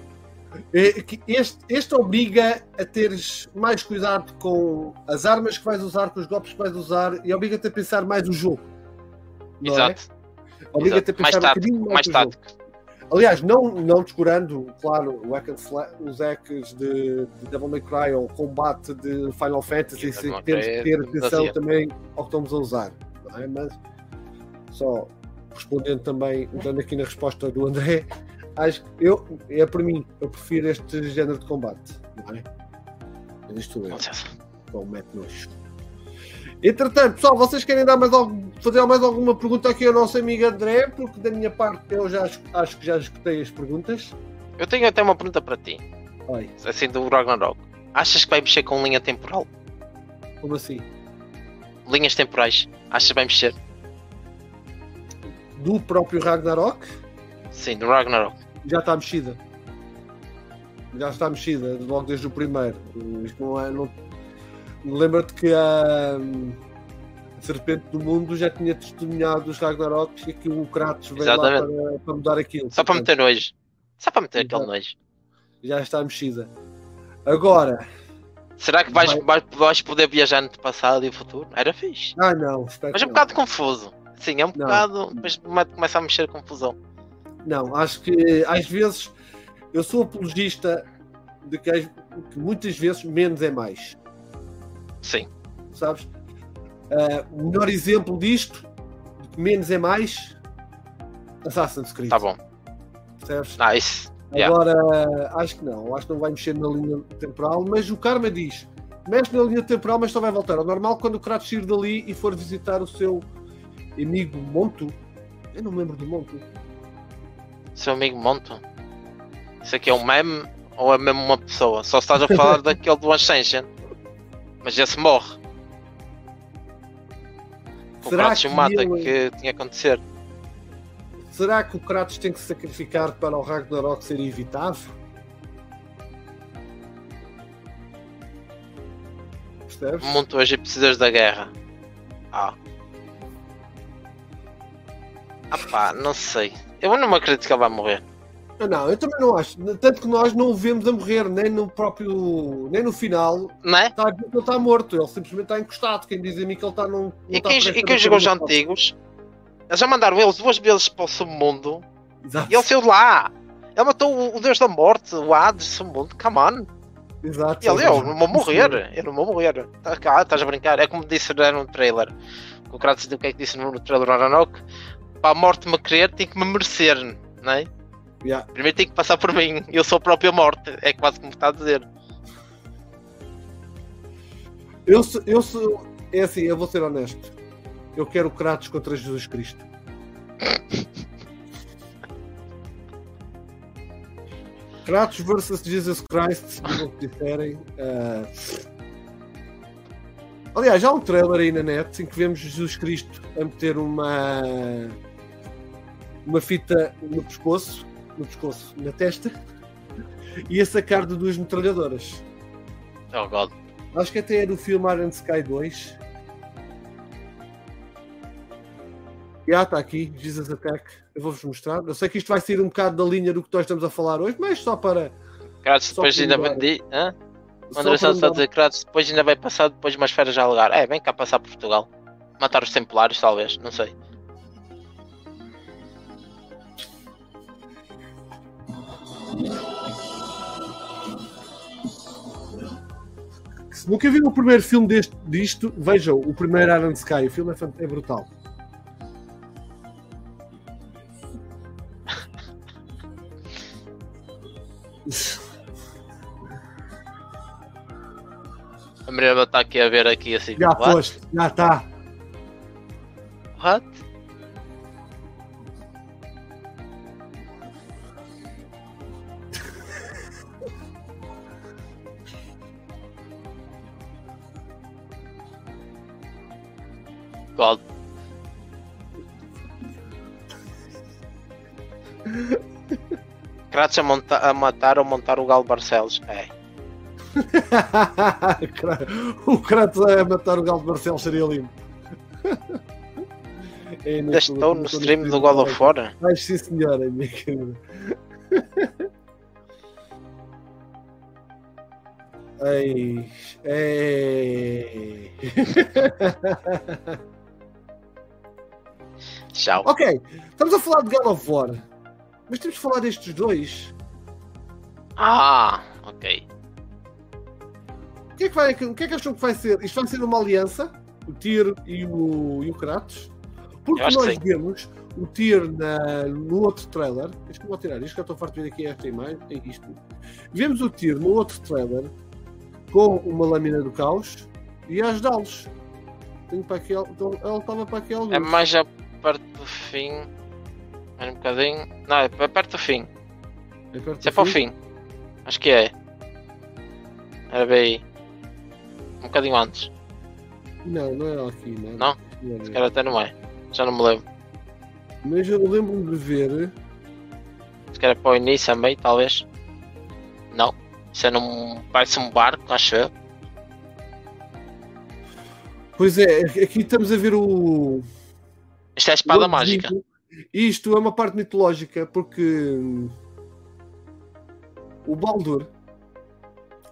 É Este, este obriga a teres mais cuidado com as armas que vais usar, com os golpes que vais usar e obriga-te a pensar mais o jogo. Exato. É? Obriga-te a Exato. Mais pensar um tático. bocadinho Mais o jogo. Aliás, não, não descurando, claro, o hack os hacks de, de Devil May Cry ou combate de Final Fantasy, se temos que é ter atenção também ao que estamos a usar. Não é? Mas só respondendo também, entrando aqui na resposta do André, acho que eu, é para mim, eu prefiro este género de combate. Não é? Mas isto é. Com. Bom, mete nojo. Entretanto, pessoal, vocês querem dar mais algum, fazer mais alguma pergunta aqui ao nosso amigo André? Porque da minha parte eu já acho, que já escutei as perguntas. Eu tenho até uma pergunta para ti, Oi, assim do Ragnarok. Achas que vai mexer com linha temporal? como assim? Linhas temporais? Achas que vai mexer? Do próprio Ragnarok Sim, do Ragnarok. já está mexida. Já está mexida, logo desde o primeiro. Isto não é. Não... Lembra-te que a Serpente do Mundo já tinha testemunhado os Ragnaroks e que o Kratos veio lá para, para mudar aquilo. Só para meter nojo. Só para meter aquele nojo. Já está mexida. Agora. Será que vais, Vai. vais, poder viajar no passado e no futuro? Era fixe. Ah, não. Mas é um não. bocado confuso. Sim, é um Não. bocado. Come- começa a mexer confusão. Não, acho que às vezes eu sou apologista de que, que muitas vezes menos é mais. Sim. Sabes? Ah, o melhor exemplo disto, de que menos é mais, Assassin's Creed. Tá bom. Percebes? Nice. yeah. Agora, acho que não. Acho que não vai mexer na linha temporal, mas o Karma diz: mexe na linha temporal, mas só vai voltar ao normal quando o Kratos sair dali e for visitar o seu amigo Monto. Eu não me lembro do Monto. Seu amigo Monto. Isso aqui é um meme ou é mesmo uma pessoa? Só estás a falar daquele do Ascension. Mas esse morre. O Será Kratos que o mata, ele- que tinha que acontecer. Será que o Kratos tem que se sacrificar para o Ragnarok ser evitável? Percebes? Muito hoje precisas da guerra. Ah. Ah pá, não sei. Eu não me acredito que ele vai morrer. Ah, Não, eu também não acho. Tanto que nós não o vemos a morrer, nem no próprio. nem no final. Não é? Está a dizer que ele está morto, ele simplesmente está encostado. Quem diz a mim que ele está num. E quem, e quem jogou os antigos, eles já mandaram eles duas vezes para o submundo Exato. e ele saiu de lá. Ele matou o, Deus da Morte, o Hades, o submundo, come on. Exato. E ele, eu não vou morrer, eu não vou morrer. Tá, cá, estás a brincar, é como disse no trailer. O Kratos o que é que disse no trailer do Ragnarok? Para a morte me querer, tem que me merecer, não é? Yeah. Primeiro tem que passar por mim, eu sou a própria morte, é quase como está a dizer. Eu, sou- eu sou. É assim, eu vou ser honesto. Eu quero Kratos contra Jesus Cristo. Kratos versus Jesus Christ, como que disserem. ah, Aliás, há um trailer aí na net em que vemos Jesus Cristo a meter uma uma fita no pescoço, no pescoço, na testa, e a sacar de duas metralhadoras. Oh god. Acho que até é do filme Iron Sky 2. Já está aqui, Jesus Attack. Eu vou-vos mostrar. Eu sei que isto vai sair um bocado da linha do que nós estamos a falar hoje, mas só para. Kratos Só depois ainda vai di- hã? O só André Santos está a dizer Kratos depois ainda vai passar depois de umas férias a alegar. É, vem cá passar por Portugal. Matar os Templários, talvez, não sei. Se nunca viram o primeiro filme deste, disto, vejam o primeiro Iron Sky. O filme é, é brutal. A Miranda está aqui a ver aqui assim. Já foste, já está. What? God. Kratos a, monta- a matar ou montar o Galo Barcelos. É. o Kratos a matar o Galo de Marcelo seria lindo. É, Ainda estou no stream do God of War. Ai, sim, senhora, minha querida. Ei, ei. Tchau. ok, estamos a falar de God of War, mas temos de falar destes dois. Ah, ok. O que é que, vai, o que, é que acham que vai ser? Isto vai ser uma aliança, o Tyr e o, e o Kratos? Porque Eu nós vemos o Tyr na, no outro trailer. Deixa-me lá tirar isto, que eu estou farto de ver aqui esta imagem. É isto. Vemos o Tyr no outro trailer com uma lâmina do caos e a ajudá-los. Tenho para aqui, então, ela estava para aqui alguns. É mais a parte do fim. Mais um bocadinho. Não, é perto do fim. É perto Isso é para o fim. Acho que é. Era bem aí. Um bocadinho antes. Não, não é aqui, não. Não? Não é. Se calhar até não é. Já não me lembro. Mas eu lembro-me de ver. Se calhar para o início também, talvez. Não. Isso é num. Parece um barco, acho eu. Pois é, aqui estamos a ver o. Isto é a espada mágica. Isto é uma parte mitológica porque o Baldur,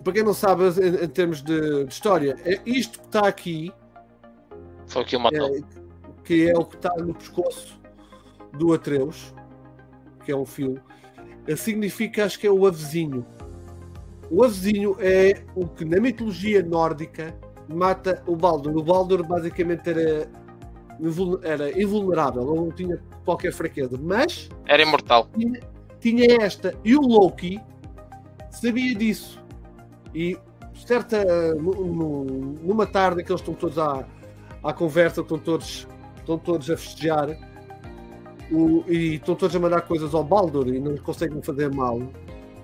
para quem não sabe em, em termos de, de história, é isto que está aqui, Foi o que o matou. é, que é o que está no pescoço do Atreus, que é um fio, significa, acho que é o avezinho. O avezinho é o que na mitologia nórdica mata o Baldur. O Baldur basicamente era, era invulnerável, ele não tinha qualquer fraqueza, mas Era imortal. tinha esta. E o Loki sabia disso. E certa nu- nu- numa tarde que eles estão todos à, à conversa, estão todos, estão todos a festejar o- e estão todos a mandar coisas ao Baldur e não conseguem fazer mal.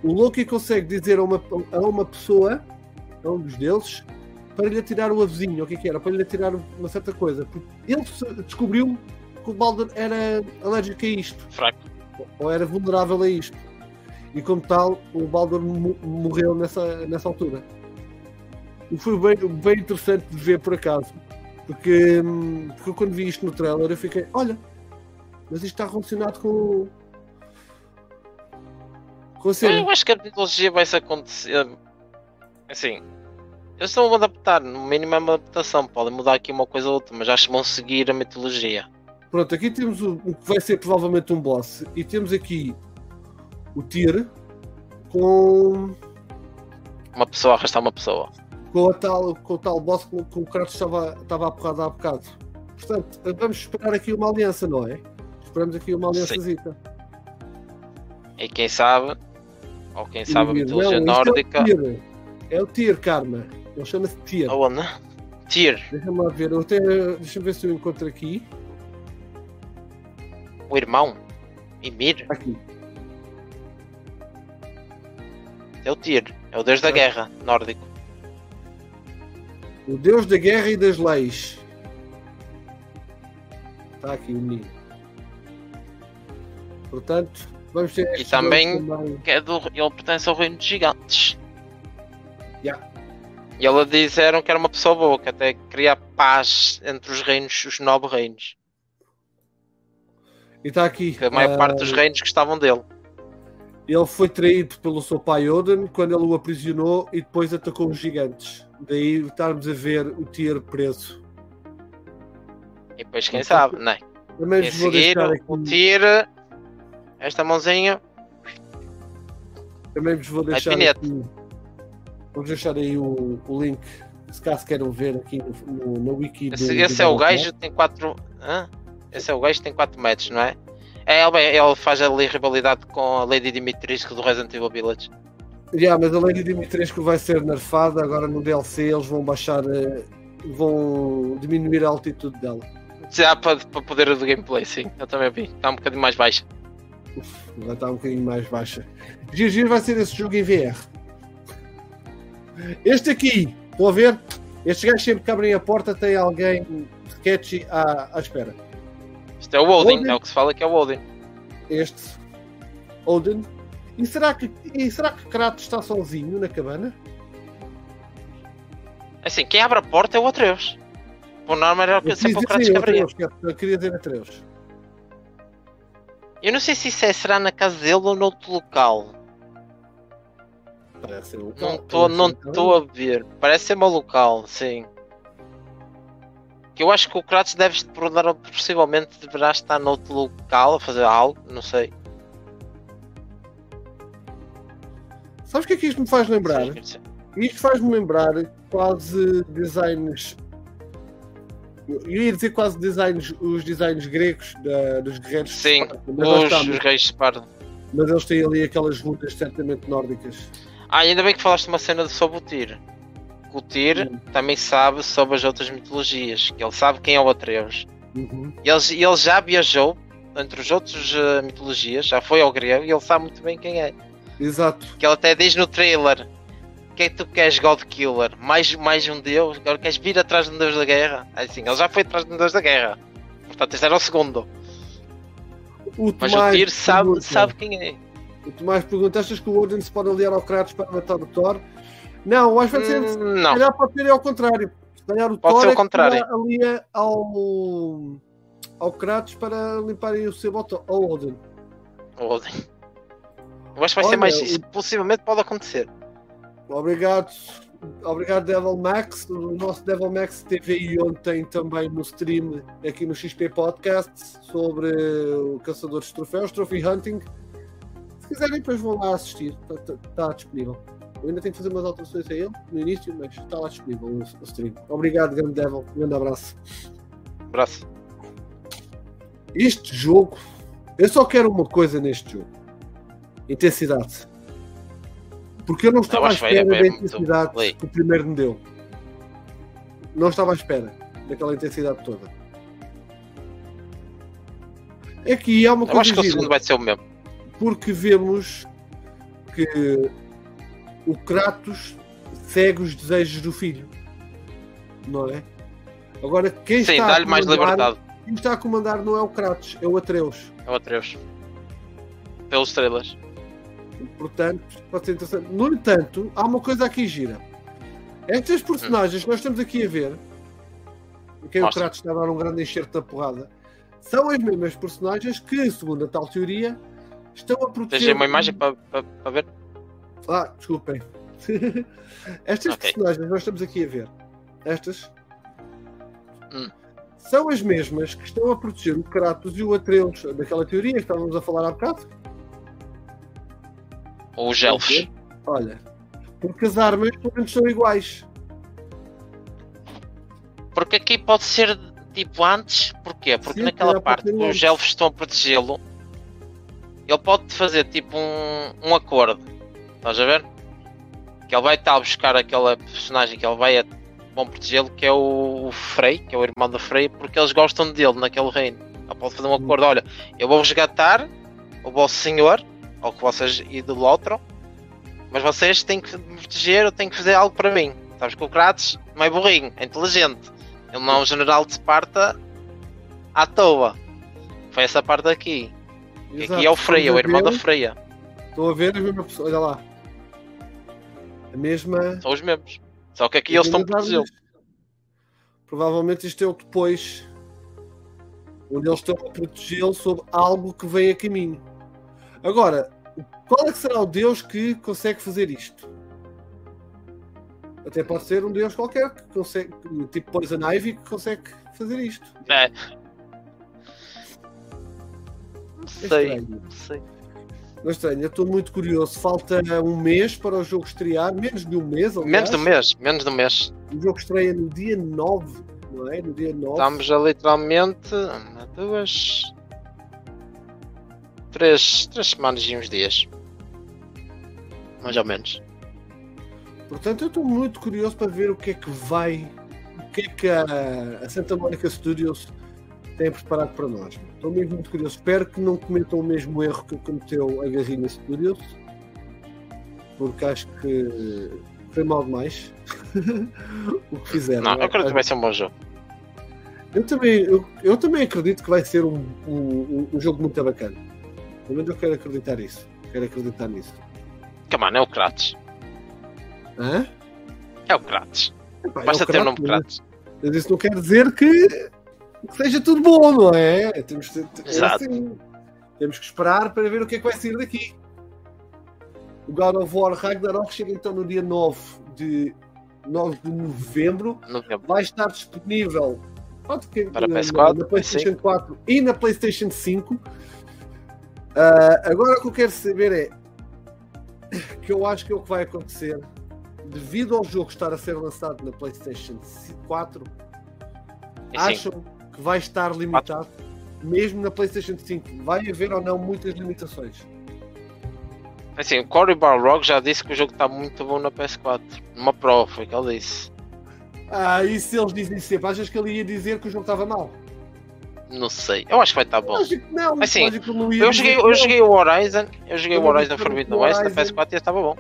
O Loki consegue dizer a uma, a uma pessoa, a um dos deles, para lhe atirar o avezinho, o que é que era? Para lhe atirar uma certa coisa. Porque ele descobriu que o Baldur era alérgico a isto Fraco. ou era vulnerável a isto. E como tal, o Baldur mo- morreu nessa, nessa altura. E foi bem, bem interessante de ver por acaso. Porque, hum, porque eu quando vi isto no trailer eu fiquei, olha, mas isto está relacionado com. com a cena. Eu acho que a mitologia vai se acontecer. Assim. Eles a adaptar, no mínimo é uma adaptação. Podem mudar aqui uma coisa ou outra, mas acho que vão seguir a mitologia. Pronto, aqui temos o, o que vai ser provavelmente um boss. E temos aqui o Tyr com, Uma pessoa arrastar uma pessoa. com, a tal, com o tal boss com, com o Kratos estava, estava a porrada há bocado. Portanto, vamos esperar aqui uma aliança, não é? Esperamos aqui uma aliançazita. E quem sabe, ou quem sabe a Não, mitologia isto nórdica. É o Tyr, é o Tyr, Karma. Ele chama-se Tyr. Aonde? Tyr, Deixa-me lá ver. Eu até, deixa-me ver se eu encontro aqui. o irmão. Ymir, Aqui. é o Tyr. É o deus da Ah. guerra nórdico. O Deus da Guerra e das Leis. Está aqui o menino. Portanto, vamos ter. estes também- também. É do, ele pertence ao reino dos gigantes. Yeah. E eles disseram que era uma pessoa boa, que até queria paz entre os reinos, os nove reinos. E está aqui. Que a maior ah, parte dos reinos gostavam dele. Ele foi traído pelo seu pai Odin quando ele o aprisionou e depois atacou os gigantes. Daí estarmos a ver o Tyr preso. E depois quem Então, sabe, não é? Também seguir, o Tyr, esta mãozinha, também vos vou deixar aqui. Vamos deixar aí o, o link, se caso queiram ver aqui no, no, na wiki. esse, do- esse do é o gajo que tem 4. Esse é o gajo que tem 4 metros, não é? É, ele, ele faz ali rivalidade com a Lady Dimitrescu do Resident Evil Village. Yeah, mas a Lady Dimitrescu vai ser nerfada. Agora no DLC eles vão baixar, eh, vão diminuir a altitude dela. Já para, para poder do gameplay, sim. Eu também vi. Está um bocadinho mais baixa. Vai estar um bocadinho mais baixa. GG vai ser esse jogo em VR. Este aqui, estão a ver? Estes gajos sempre que abrem a porta tem alguém sketchy à, à espera. Isto é o Odin, Odin. é o que se fala que é o Odin. Este Odin. E será que, e será que Kratos está sozinho na cabana? Assim, quem abre a porta é o Atreus. Por norma era Eu sempre o quis Kratos que abria. Eu queria dizer Atreus. Eu não sei se isso é, será na casa dele ou noutro local. Parece ser Não local. estou não Parece ser um estou a ver. Parece ser meu local, sim. Eu acho que o Kratos deve possivelmente deverá estar noutro local a fazer algo, não sei. Sabes o que é que isto me faz lembrar? Sim, sim. Isto faz-me lembrar quase designs. Eu ia dizer quase designs, os designs gregos da- dos guerreiros. Sim, lá Os, está, os reis de Esparta. mas eles têm ali aquelas rutas certamente nórdicas. Ah, ainda bem que falaste uma cena sobre o que o Tyr também sabe sobre as outras mitologias, que ele sabe quem é o Atreus. Uhum. E ele, ele já viajou entre os outros uh, mitologias, já foi ao grego e ele sabe muito bem quem é. Exato. Que ele até diz no trailer: que é que tu queres, God Killer? Mais, mais um deus? Agora queres vir atrás de um deus da guerra? É Assim, ele já foi atrás de um deus da guerra. Portanto, este era o segundo. O Mas o Tyr sabe, sabe quem é. O Tomás pergunta: achas que o Odin se pode aliar ao Kratos para matar o Thor? Não, acho que vai ser. Hum, Se calhar pode ser ao contrário. Se calhar o Pode Thor ser o é contrário. alia ao, ao Kratos para limparem o seu botão. Ao Odin. o Odin. Eu acho que vai Olha, ser mais o- isso. Possivelmente pode acontecer. Obrigado, obrigado Devil Max. O nosso Devil Max teve aí ontem também no stream aqui no XP Podcast sobre o Caçadores de Troféus, Trophy Hunting. Se quiserem, depois vão lá assistir. Está, disponível. Eu ainda tenho que fazer umas alterações a ele no início, mas está lá disponível o, o stream. Obrigado, grande Devil. Um grande abraço. Abraço. Este jogo, eu só quero uma coisa neste jogo: intensidade. Porque eu não estava à espera da muito intensidade play. que o primeiro me deu. Não estava à espera daquela intensidade toda. Aqui há uma Eu acho coisa que o segundo vai ser o mesmo. Porque vemos que o Kratos segue os desejos do filho, não é? Agora, quem Sim, está a dá-lhe mais comandar- liberdade. Quem está a comandar não é o Kratos, é o Atreus. É o Atreus. Pelos estrelas. Portanto, pode ser interessante. No entanto, há uma coisa aqui gira. Estas personagens que nós estamos aqui a ver, em quem o Mostra. Kratos está a dar um grande enxerto da porrada, são as mesmas personagens que, segundo a tal teoria, estão a proteger. Tens uma imagem para, para, para ver? Ah, desculpem. Estas Ok. personagens que nós estamos aqui a ver, estas, Hum. são as mesmas que estão a proteger o Kratos e o Atreus, daquela teoria que estávamos a falar há bocado. Ou os elfos. Olha, porque as armas pelo menos são iguais. Porque aqui pode ser tipo antes. Porquê? Porque Sim, naquela pode parte os elfos estão a protegê-lo, ele pode fazer tipo um, um acordo. Estás a ver? Que ele vai estar a buscar aquela personagem que ele vai a, vão protegê-lo, que é o, o Frey, que é o irmão da Frey, porque eles gostam dele naquele reino. Ele pode fazer um acordo, olha, eu vou resgatar o vosso senhor, ou que vocês idolatram, mas vocês têm que me proteger, eu tenho que fazer algo para mim. Sabes que o Kratos não é burrinho, é inteligente. Ele não é um general de Esparta à toa. Foi essa parte aqui. Exato. aqui é o Freia, Estamos o irmão da Freia. Estou a ver a mesma pessoa, olha lá. A mesma. São os mesmos. Só que aqui eles estão a as mesmas protegê-lo. armas. Provavelmente isto é o depois. Onde eles estão a protegê-lo sobre algo que vem a caminho. Agora, qual é que será o Deus que consegue fazer isto? Até pode ser um Deus qualquer que consegue, tipo Poison Ivy, que consegue fazer isto. É. Não É sei, estranho. não sei. Não é estranho, eu estou muito curioso. Falta um mês para o jogo estrear, menos de um mês, aliás. Menos de um mês, menos de um mês. O jogo estreia no dia 9, não é? No dia 9. Estamos a literalmente uma, duas, três, três semanas e uns dias. Mais ou menos. Portanto, eu estou muito curioso para ver o que é que vai, o que é que a, a Santa Monica Studios tem preparado para nós. Estou mesmo muito curioso. Espero que não cometam o mesmo erro que cometeu a Garrinha Studios, porque acho que foi mal demais o que fizeram. Não, eu acredito que vai ser um bom jogo. Eu também, eu, eu também acredito que vai ser um, um, um jogo muito bacana. Pelo menos eu quero acreditar isso. Quero acreditar nisso. Come on, é o Kratos. Hã? É o Kratos. Epá, é Basta o ter o nome Kratos, Kratos. Mas isso não quer dizer que, que seja tudo bom, não é? Temos, que- é assim. Temos que esperar para ver o que é que vai sair daqui. O God of War Ragnarok chega então no dia 9 de, 9 de novembro. Novembro. Vai estar disponível que- Para na, PS4, na PlayStation 4 e na PlayStation 5. Ah, agora o que eu quero saber é que eu acho que é o que vai acontecer devido ao jogo estar a ser lançado na PlayStation 4 E sim, acham que vai estar limitado mesmo na PlayStation 5 vai haver ou não muitas limitações Assim, o Cory Balrog já disse que o jogo está muito bom na PS4. Numa prova, foi que ele disse. Ah, e se eles dizem sempre, achas que ele ia dizer que o jogo estava mal? Não sei. Eu acho que vai estar bom. Lógico não, Assim, não Eu joguei, eu joguei o Horizon, eu joguei o Também Horizon Forbidden o West na Horizon- PS4 e estava bom.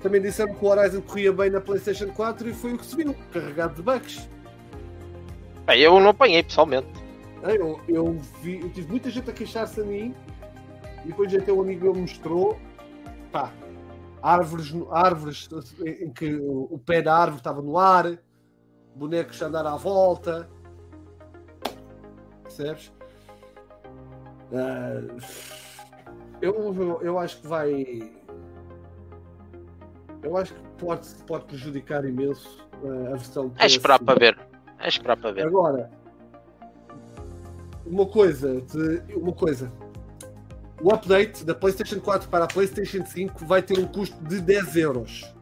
Também disseram que o Horizon corria bem na PlayStation 4 e foi o que se viu, carregado de bugs. Bem, eu não apanhei pessoalmente. É, Eu, eu, vi, eu tive muita gente a queixar-se a mim e depois até um amigo meu mostrou pá, árvores, árvores em que o pé da árvore estava no ar, bonecos a andar à volta. Percebes? Ah, eu, eu, eu acho que vai. Eu acho que pode, pode prejudicar imenso ah, a versão É esperar PS5. para ver. É esperar para ver. Agora, uma coisa, de- uma coisa. O update da PlayStation 4 para a PlayStation 5 vai ter um custo de 10 euros.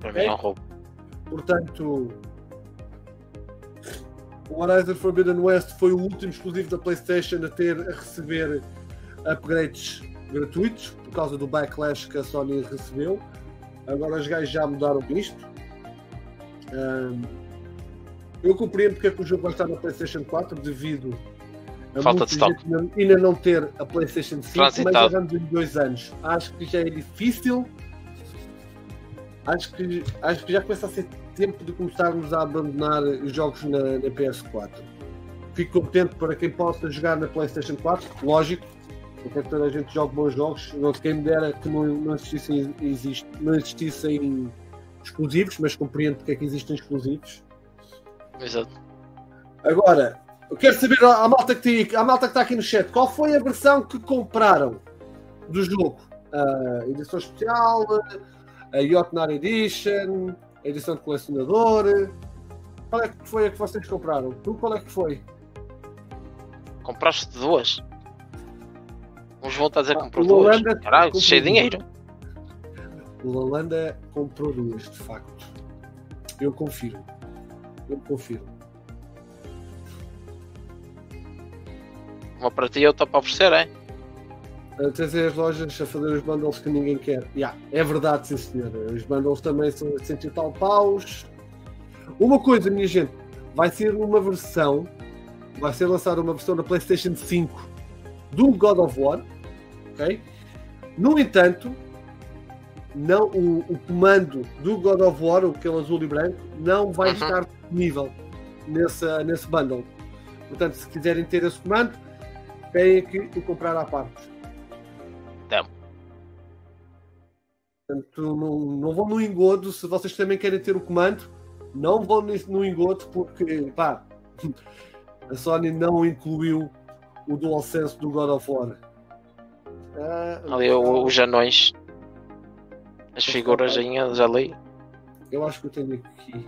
Para mim é um roubo. Portanto, o Horizon Forbidden West foi o último exclusivo da PlayStation a ter a receber upgrades gratuitos por causa do backlash que a Sony recebeu. Agora os gajos já mudaram isto. Ahm, eu compreendo porque é que o jogo vai estar na PlayStation 4 devido a Falta de gente ainda- não ter a PlayStation 5, mas Transitado. já vamos em dois anos. Acho que já é difícil acho que, acho que já começa a ser tempo de começarmos a abandonar os jogos na, na PS4. Fico contente para quem possa jogar na PlayStation 4, lógico, porque toda a gente joga bons jogos. Não quem me dera que não, não, existissem, existe, não existissem exclusivos, mas compreendo porque é que existem exclusivos. Exato. Agora, eu quero saber à à malta que está aqui no chat, qual foi a versão que compraram do jogo? A edição especial, a Yotnar Edition, a edição de colecionador. Qual é que foi a que vocês compraram? Tu qual é que foi? Compraste duas? Vão estar a dizer que Ah, comprou duas. Caralho, cheio de dinheiro. O Lalanda comprou duas, de facto. Eu confirmo. Eu confirmo. Uma para ti e outra para oferecer, é? a trazer as lojas a fazer os bundles que ninguém quer. Yeah, é verdade, sim senhor. Os bundles também são 100 e tal paus. Uma coisa, minha gente, vai ser uma versão, vai ser lançada uma versão da PlayStation 5 do God of War, ok? No entanto, não, o, o comando do God of War, aquele azul e branco, não vai Uhum. estar disponível nesse, nesse bundle. Portanto, se quiserem ter esse comando, têm que o comprar à parte. Demo. Portanto, não, não vão no engodo. Se vocês também querem ter o comando, não vão no engodo porque pá, a Sony não incluiu o DualSense do God of War. Ah, Ali o- os anões. As figuras ainda já li. Eu acho que eu tenho aqui.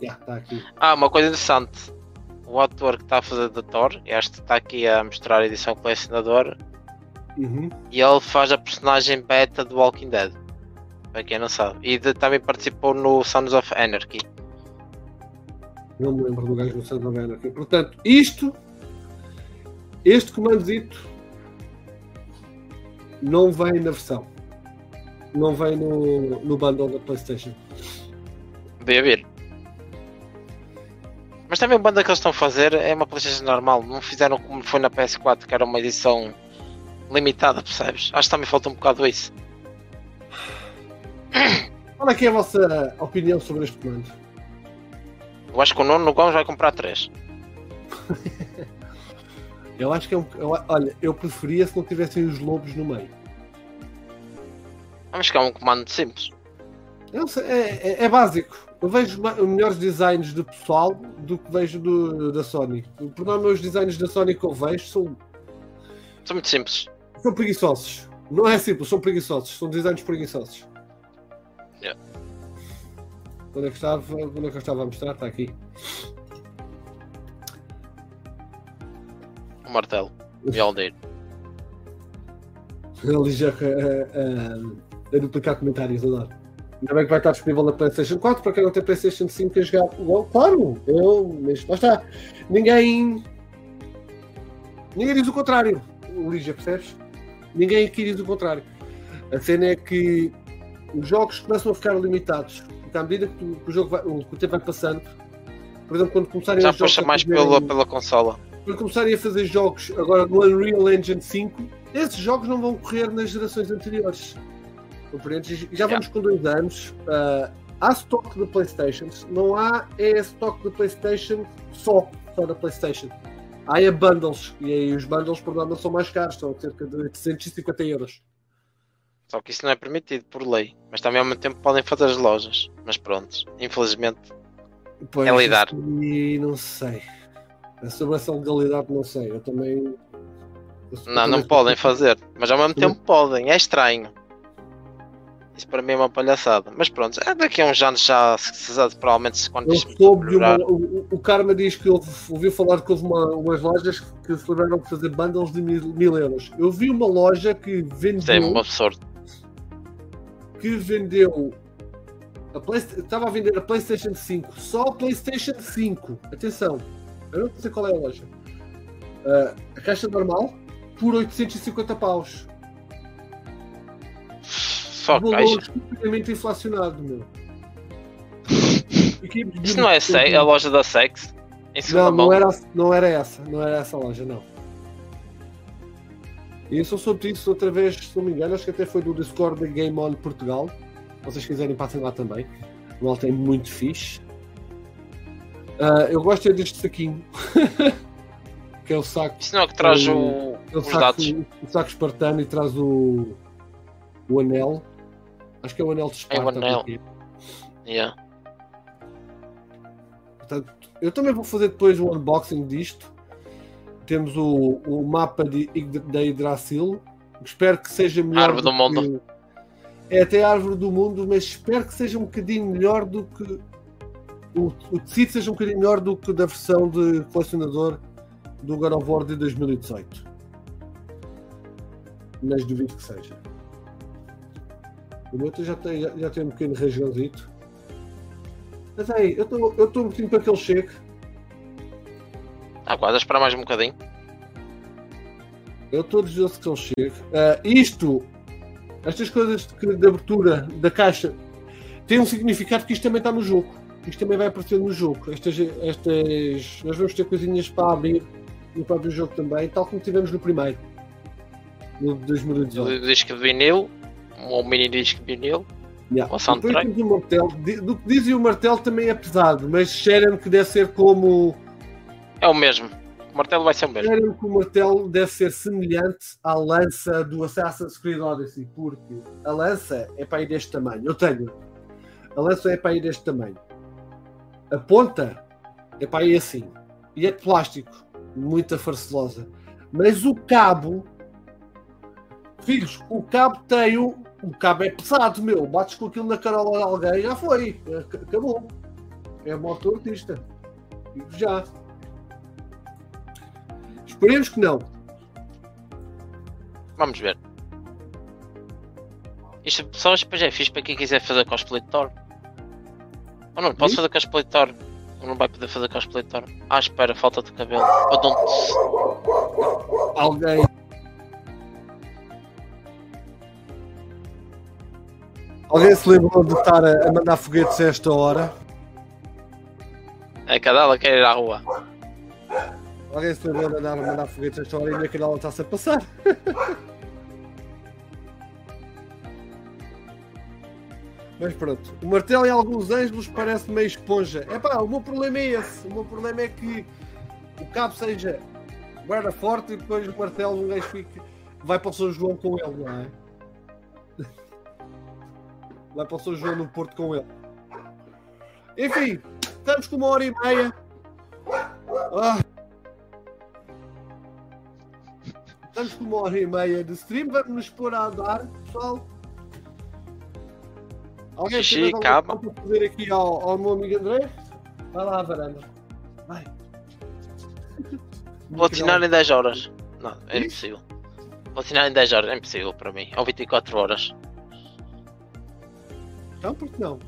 Está aqui. Ah, uma coisa interessante. O ator que está a fazer de Thor, este está aqui a mostrar a edição colecionador, Uhum. e ele faz a personagem beta do Walking Dead. Para quem não sabe. E de- também participou no Sons of Anarchy. Não me lembro do gajo do Sons of Anarchy. Portanto, isto, este comandozito, não vem na versão. Não vem no, no bundle da PlayStation. Devia vir. Mas também a banda que eles estão a fazer é uma PlayStation normal. Não fizeram como foi na PS4, que era uma edição limitada, percebes? Acho que também falta um bocado isso. Qual é que é a vossa opinião sobre este comando? Eu acho que o Nuno Gomes vai comprar 3. Eu acho que é um. eu- olha, eu preferia se não tivessem os lobos no meio. Vamos que é um comando simples. Sei, é, é- é básico. Eu vejo melhores designs do pessoal do que vejo do, da Sony. Por norma, os designs da Sony que eu vejo são, São muito simples. são preguiçosos. Não é simples, são preguiçosos. São designs preguiçosos. Yeah. Onde é que estava? Onde é que eu estava a mostrar? Está aqui. O martelo. O aldeiro. Ali já a, a, a duplicar comentários, adoro. Ainda bem que vai estar disponível na PlayStation 4 para quem não tem PlayStation 5 a jogar. Well, claro, eu, mas lá está. Ninguém. Ninguém diz o contrário, Lígia, percebes? Ninguém aqui diz o contrário. A cena é que os jogos começam a ficar limitados. Porque à medida que, tu- que o, jogo vai, o, que o tempo vai passando, por exemplo, quando começarem Já os jogos puxa a mais fazerem- pela, pela consola. quando começarem a fazer jogos agora no Unreal Engine 5, esses jogos não vão correr nas gerações anteriores. Compreendes? Já vamos com dois anos. ah, há stock de Playstations, não há é stock de Playstation só, só da Playstation. Há é bundles, e aí os bundles por norma são mais caros, são cerca de 850 euros. Só que isso não é permitido por lei. Mas também ao mesmo tempo podem fazer as lojas. Mas pronto, infelizmente. Pois, É lidar. E não sei. Sobre essa legalidade, não sei. Eu também. eu Não, não podem fazer. Mas ao mesmo tempo podem. É estranho. Isso para mim é uma palhaçada. Mas pronto, é daqui a uns anos já, se, provavelmente se quando Eu soube uma, o, o Karma diz que houve, ouviu falar que houve uma, umas lojas que de fazer bundles de mil, mil euros. Eu vi uma loja que Isso é vendeu, um absurdo. que vendeu a Playsta- estava a vender a PlayStation 5, só a PlayStation 5. Atenção, eu não sei qual é a loja. Ah, a caixa normal por 850 paus. Só Valor caixa. estupidamente inflacionado, meu. Isso não é se- a loja da Sex? Não, não era, não era essa, não era essa loja, não. E eu só soube disso outra vez, se não me engano, acho que até foi do Discord da Game On Portugal. Se vocês quiserem, passem lá também. O malta é muito fixe. Ah, eu gosto é deste saquinho. que é o saco, Isso não é que traz o- o- é o os saco, dados. o saco espartano e traz o, o anel. Acho que é o anel de É Esparta. o anel. Yeah. Portanto, eu também vou fazer depois o unboxing disto. Temos o, o mapa de, da Yggdrasil. Espero que seja melhor. Árvore do mundo. que- É até a árvore do mundo, mas espero que seja um bocadinho melhor do que. O, o tecido seja um bocadinho melhor do que da versão de colecionador do God of War de 2018. Mas duvido que seja. O meu já tem, já, já tem um pequeno rasgãozito. Mas aí, eu estou eu estou um bocadinho para que ele chegue. Ah, quase a esperar mais um bocadinho. Eu estou desejoso que ele chegue. Ah, isto, estas coisas de, de abertura da caixa, tem um significado que isto também está no jogo. Isto também vai aparecer no jogo. Estas, estas, nós vamos ter coisinhas para abrir no próprio jogo também, tal como tivemos no primeiro. No de 2018. O disco de vinil, um mini disco de vinil. Yeah. o soundtrack. Depois temos o martelo. Do que dizem o martelo também é pesado, mas cheira-me que deve ser como. É o mesmo. O martelo vai ser o mesmo. Cheira-me que o martelo deve ser semelhante à lança do Assassin's Creed Odyssey, porque a lança é para ir deste tamanho. Eu tenho. A lança é para ir deste tamanho. A ponta é para ir assim. E é de plástico. Muita farcelosa. Mas o cabo. Filhos, o cabo tem o. O cabo é pesado, meu. Bates com aquilo na carola de alguém, já foi. Ac- Acabou. É moto artista. Digo já. Esperemos que não. Vamos ver. Isto só depois é fixe para quem quiser fazer cosplay de Thor. Ou não, posso fazer cosplay de Thor. Ou não vai poder fazer cosplay de Thor. Ah, espera, falta de cabelo. Ou. Alguém. Alguém se lembrou de estar a a mandar foguetes a esta hora? É cada ela quer ir à rua. Alguém se lembrou de andar a mandar foguetes a esta hora e a minha canela está-se a passar? Mas pronto, o martelo em alguns ângulos parece meio esponja. É pá, o meu problema é esse. O meu problema é que o cabo seja guarda forte e depois o martelo um gajo fica, vai para o São João com ele, não é? Vai para o João no Porto com ele. Enfim, estamos com uma hora e meia. Ah. Estamos com uma hora e meia de stream. Vamos nos pôr a andar, pessoal. Alguém Xixi, calma. para fazer aqui ao, ao meu amigo André? Vai lá à varanda. Vai. Vou assinar em 10 horas. Não, é impossível. Vou assinar em 10 horas, é impossível para mim. Ou 24 horas. Então, por que não?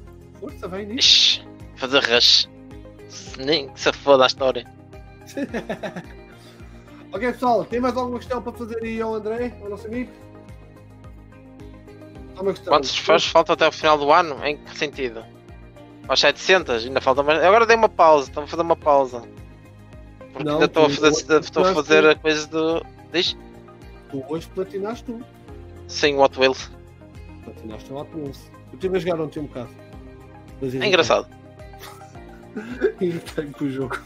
Força, vem nisso. Ixi, fazer rush. Nem que se foda a história. ok, pessoal, tem mais alguma questão para fazer aí ao André, ao nosso amigo? uma questão. Quantos fãs falta até o final do ano? Em que sentido? Aos 700? Ainda falta mais. Agora dei uma pausa, estou a fazer uma pausa. Porque Não, ainda estou a fazer, estou a fazer a coisa do. Diz? Tu hoje platinaste tu. Sim, What Wheels. Platinaste o Hot Wheels. Eu estive a jogar ontem um bocado. É engraçado. Tenho com o jogo.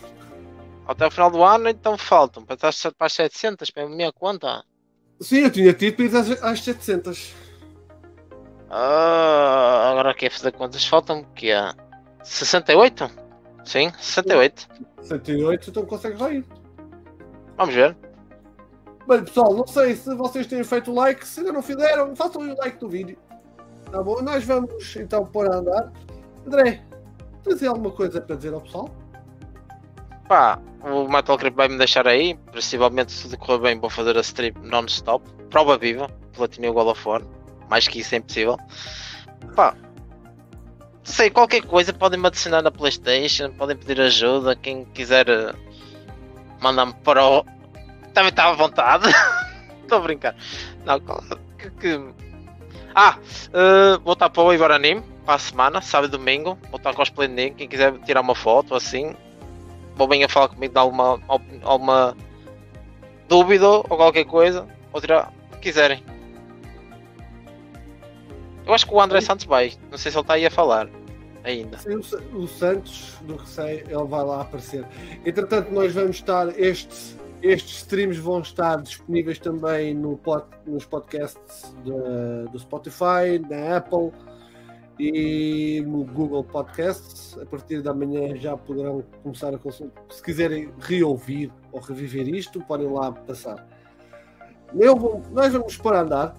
Até o final do ano, então faltam. Para estar para as 700, para a minha conta. Sim, eu tinha tido para ir às, às 700. Ah, agora aqui a fazer contas. Faltam o quê? 68? Sim, 68. 108, então consegues lá ir. Vamos ver. Bem, pessoal, não sei se vocês têm feito o like. Se ainda não fizeram, façam o like do vídeo. Tá bom? Nós vamos então pôr a andar. André, tens alguma coisa para dizer ao pessoal? Pá, o Metal vai me deixar aí. Possivelmente, se tudo correr bem, vou fazer a stream non-stop. Prova viva. Platinei o God of. Mais que isso é impossível. Pá, sei, qualquer coisa podem me adicionar na PlayStation. Podem pedir ajuda. Quem quiser eh, mandar-me para o. Também está à vontade. Estou a brincar. Não, que. que- Ah, eh, vou estar para o Igor Anime. Para a semana, sábado e domingo. Vou estar cosplay de Nick. Quem quiser tirar uma foto assim, ou venha falar comigo de alguma, alguma dúvida ou qualquer coisa, ou tirar o que quiserem. Eu acho que o André Santos vai, não sei se ele está aí a falar ainda. Sim, o, Sa- o Santos, do que sei, ele vai lá aparecer. Entretanto, nós vamos estar. Estes, estes streams vão estar disponíveis também no pod, nos podcasts da- do Spotify, na Apple e no Google Podcasts. A partir da manhã já poderão começar a consultar. Se quiserem reouvir ou reviver isto, podem lá passar. Vou- nós vamos para andar.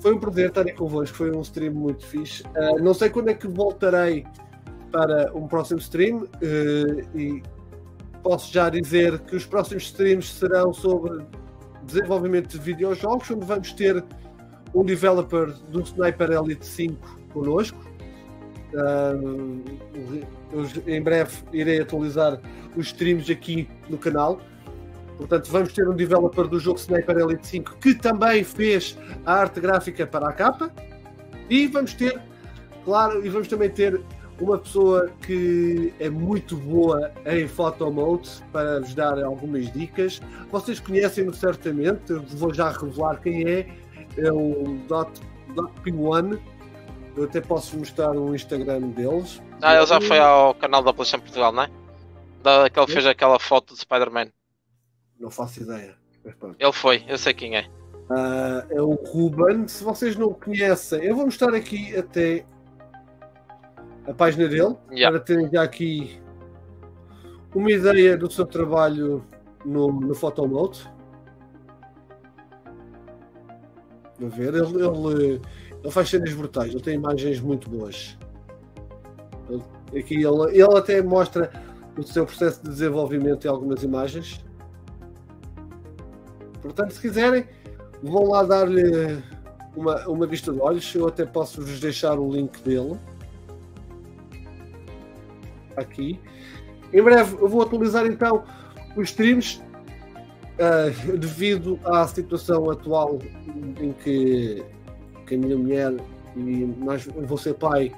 Foi um prazer estar aí convosco, foi um stream muito fixe. Ah, não sei quando é que voltarei para um próximo stream eh, e posso já dizer que os próximos streams serão sobre desenvolvimento de videojogos, onde vamos ter um developer do Sniper Elite 5 connosco. Ah, eu em breve irei atualizar os streams aqui no canal. Portanto, vamos ter um developer do jogo Sniper Elite 5 que também fez a arte gráfica para a capa. E vamos ter, claro, e vamos também ter uma pessoa que é muito boa em photomode para vos dar algumas dicas. Vocês conhecem-no certamente, eu vou já revelar quem é. É o Dot, Dot P1. Eu até posso mostrar o Instagram deles. Ah, ele já foi ao canal da PlayStation Portugal, não é? Da, que ele fez aquela foto de Spider-Man. Não faço ideia. Ele foi, eu sei quem é. Ah, é o Ruben. Se vocês não o conhecem, eu vou mostrar aqui até a página dele Yeah. para terem já aqui uma ideia do seu trabalho no, no Photomode. A ver, ele, ele, ele faz cenas brutais, ele tem imagens muito boas. Ele- aqui ele, ele até mostra o seu processo de desenvolvimento em algumas imagens. Portanto, se quiserem, vão lá dar-lhe uma, uma vista de olhos. Eu até posso vos deixar o link dele aqui. Em breve eu vou atualizar então os streams ah, devido à situação atual em que, que a minha mulher e eu vou ser pai.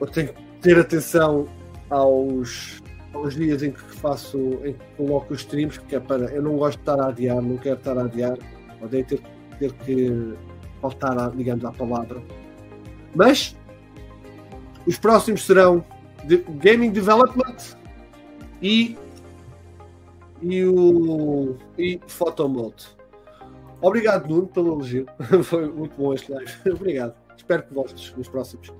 Eu tenho que ter atenção aos, aos dias em que faço, em que coloco os streams, porque é para. Eu não gosto de estar a adiar, não quero estar a adiar, odeio ter, ter que faltar, digamos, à palavra. Mas os próximos serão de Gaming Development e, e o e Photomode. Obrigado, Nuno, pelo elogio. Foi muito bom este live. Obrigado. Espero que voltes nos próximos.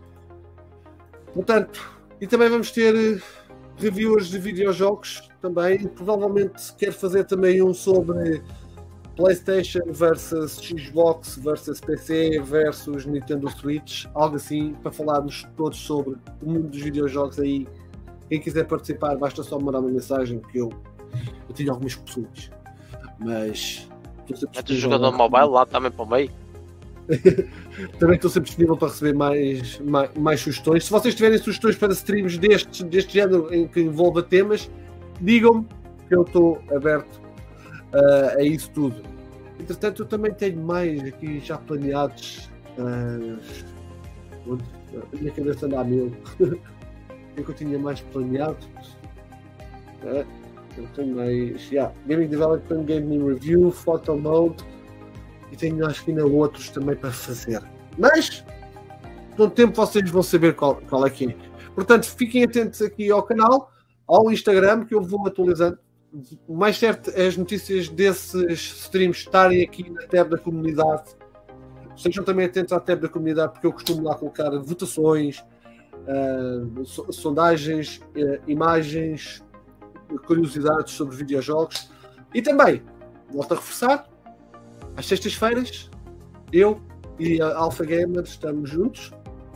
Portanto, e também vamos ter eh, reviewers de videojogos também. Provavelmente quero fazer também um sobre PlayStation versus Xbox versus PC versus Nintendo Switch, algo assim, para falarmos todos sobre o mundo dos videojogos aí. Quem quiser participar, basta só mandar uma mensagem que eu, eu tenho algumas pessoas. Mas Mete o disponível jogador lá. mobile lá também para o meio. Também estou sempre disponível para receber mais, mais, mais sugestões. Se vocês tiverem sugestões para streams deste, deste género em que envolva temas, digam-me que eu estou aberto uh, a isso tudo. Entretanto, eu também tenho mais aqui já planeados Uh, a minha cabeça anda a mil. o que eu tinha mais planeado? Uh, eu tenho mais. Yeah, Gaming Development, Gaming Review, Photo Mode e tenho acho que ainda outros também para fazer. Mas com o tempo vocês vão saber qual, qual é que é. Portanto, fiquem atentos aqui ao canal, ao Instagram, que eu vou atualizando. Mais certo é as notícias desses streams estarem aqui na tab da comunidade. Sejam também atentos à tab da comunidade, porque eu costumo lá colocar votações, uh, sondagens, uh, imagens, curiosidades sobre videojogos. E também, volto a reforçar, às sextas-feiras, eu e a Alpha Gamer estamos juntos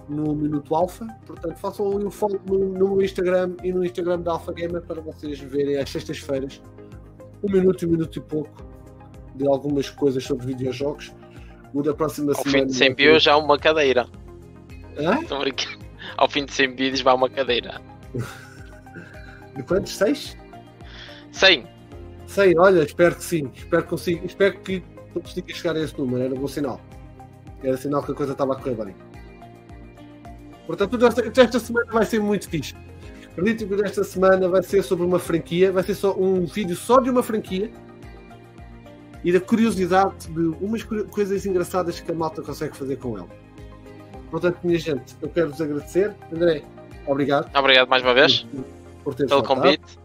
no Minuto Alpha. Portanto, façam o follow no, no Instagram e no Instagram da Alpha Gamer para vocês verem às sextas-feiras um minuto e um minuto e pouco de algumas coisas sobre videojogos. O da próxima Ao semana. fim de 100 views já uma cadeira. Hã? Estou brincando. Ao fim de 100 vídeos vai uma cadeira. De quantos? Seis? 100. Sei, olha, espero que sim. Espero que consiga, espero que consiga chegar a esse número. Era um bom sinal. Era sinal que a coisa estava a correr bem. Portanto, esta, esta semana vai ser muito fixe. Acredito que esta semana vai ser sobre uma franquia, vai ser só um vídeo só de uma franquia e da curiosidade de umas coisas engraçadas que a malta consegue fazer com ela. Portanto, minha gente, eu quero vos agradecer. André, obrigado. Obrigado mais uma vez por ter pelo faltado. convite.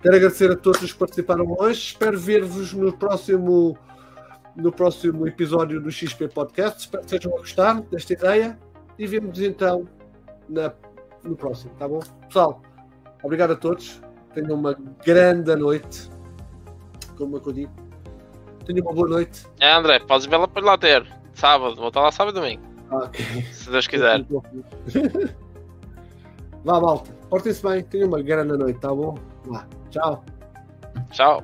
Quero agradecer a todos os que participaram hoje. Espero ver-vos no próximo, no próximo episódio do XP Podcast. Espero que estejam a gostar desta ideia e vemos então na, no próximo, tá bom? Pessoal, obrigado a todos. Tenham uma grande noite. Como é que eu digo? Tenham uma boa noite. É André, podes vê-la para lá ter. Sábado, vou estar lá sábado e domingo. Ah, ok. Se Deus quiser. Vá, malta. Portem-se bem. Tenham uma grande noite, tá bom? Vá. Tchau. Tchau.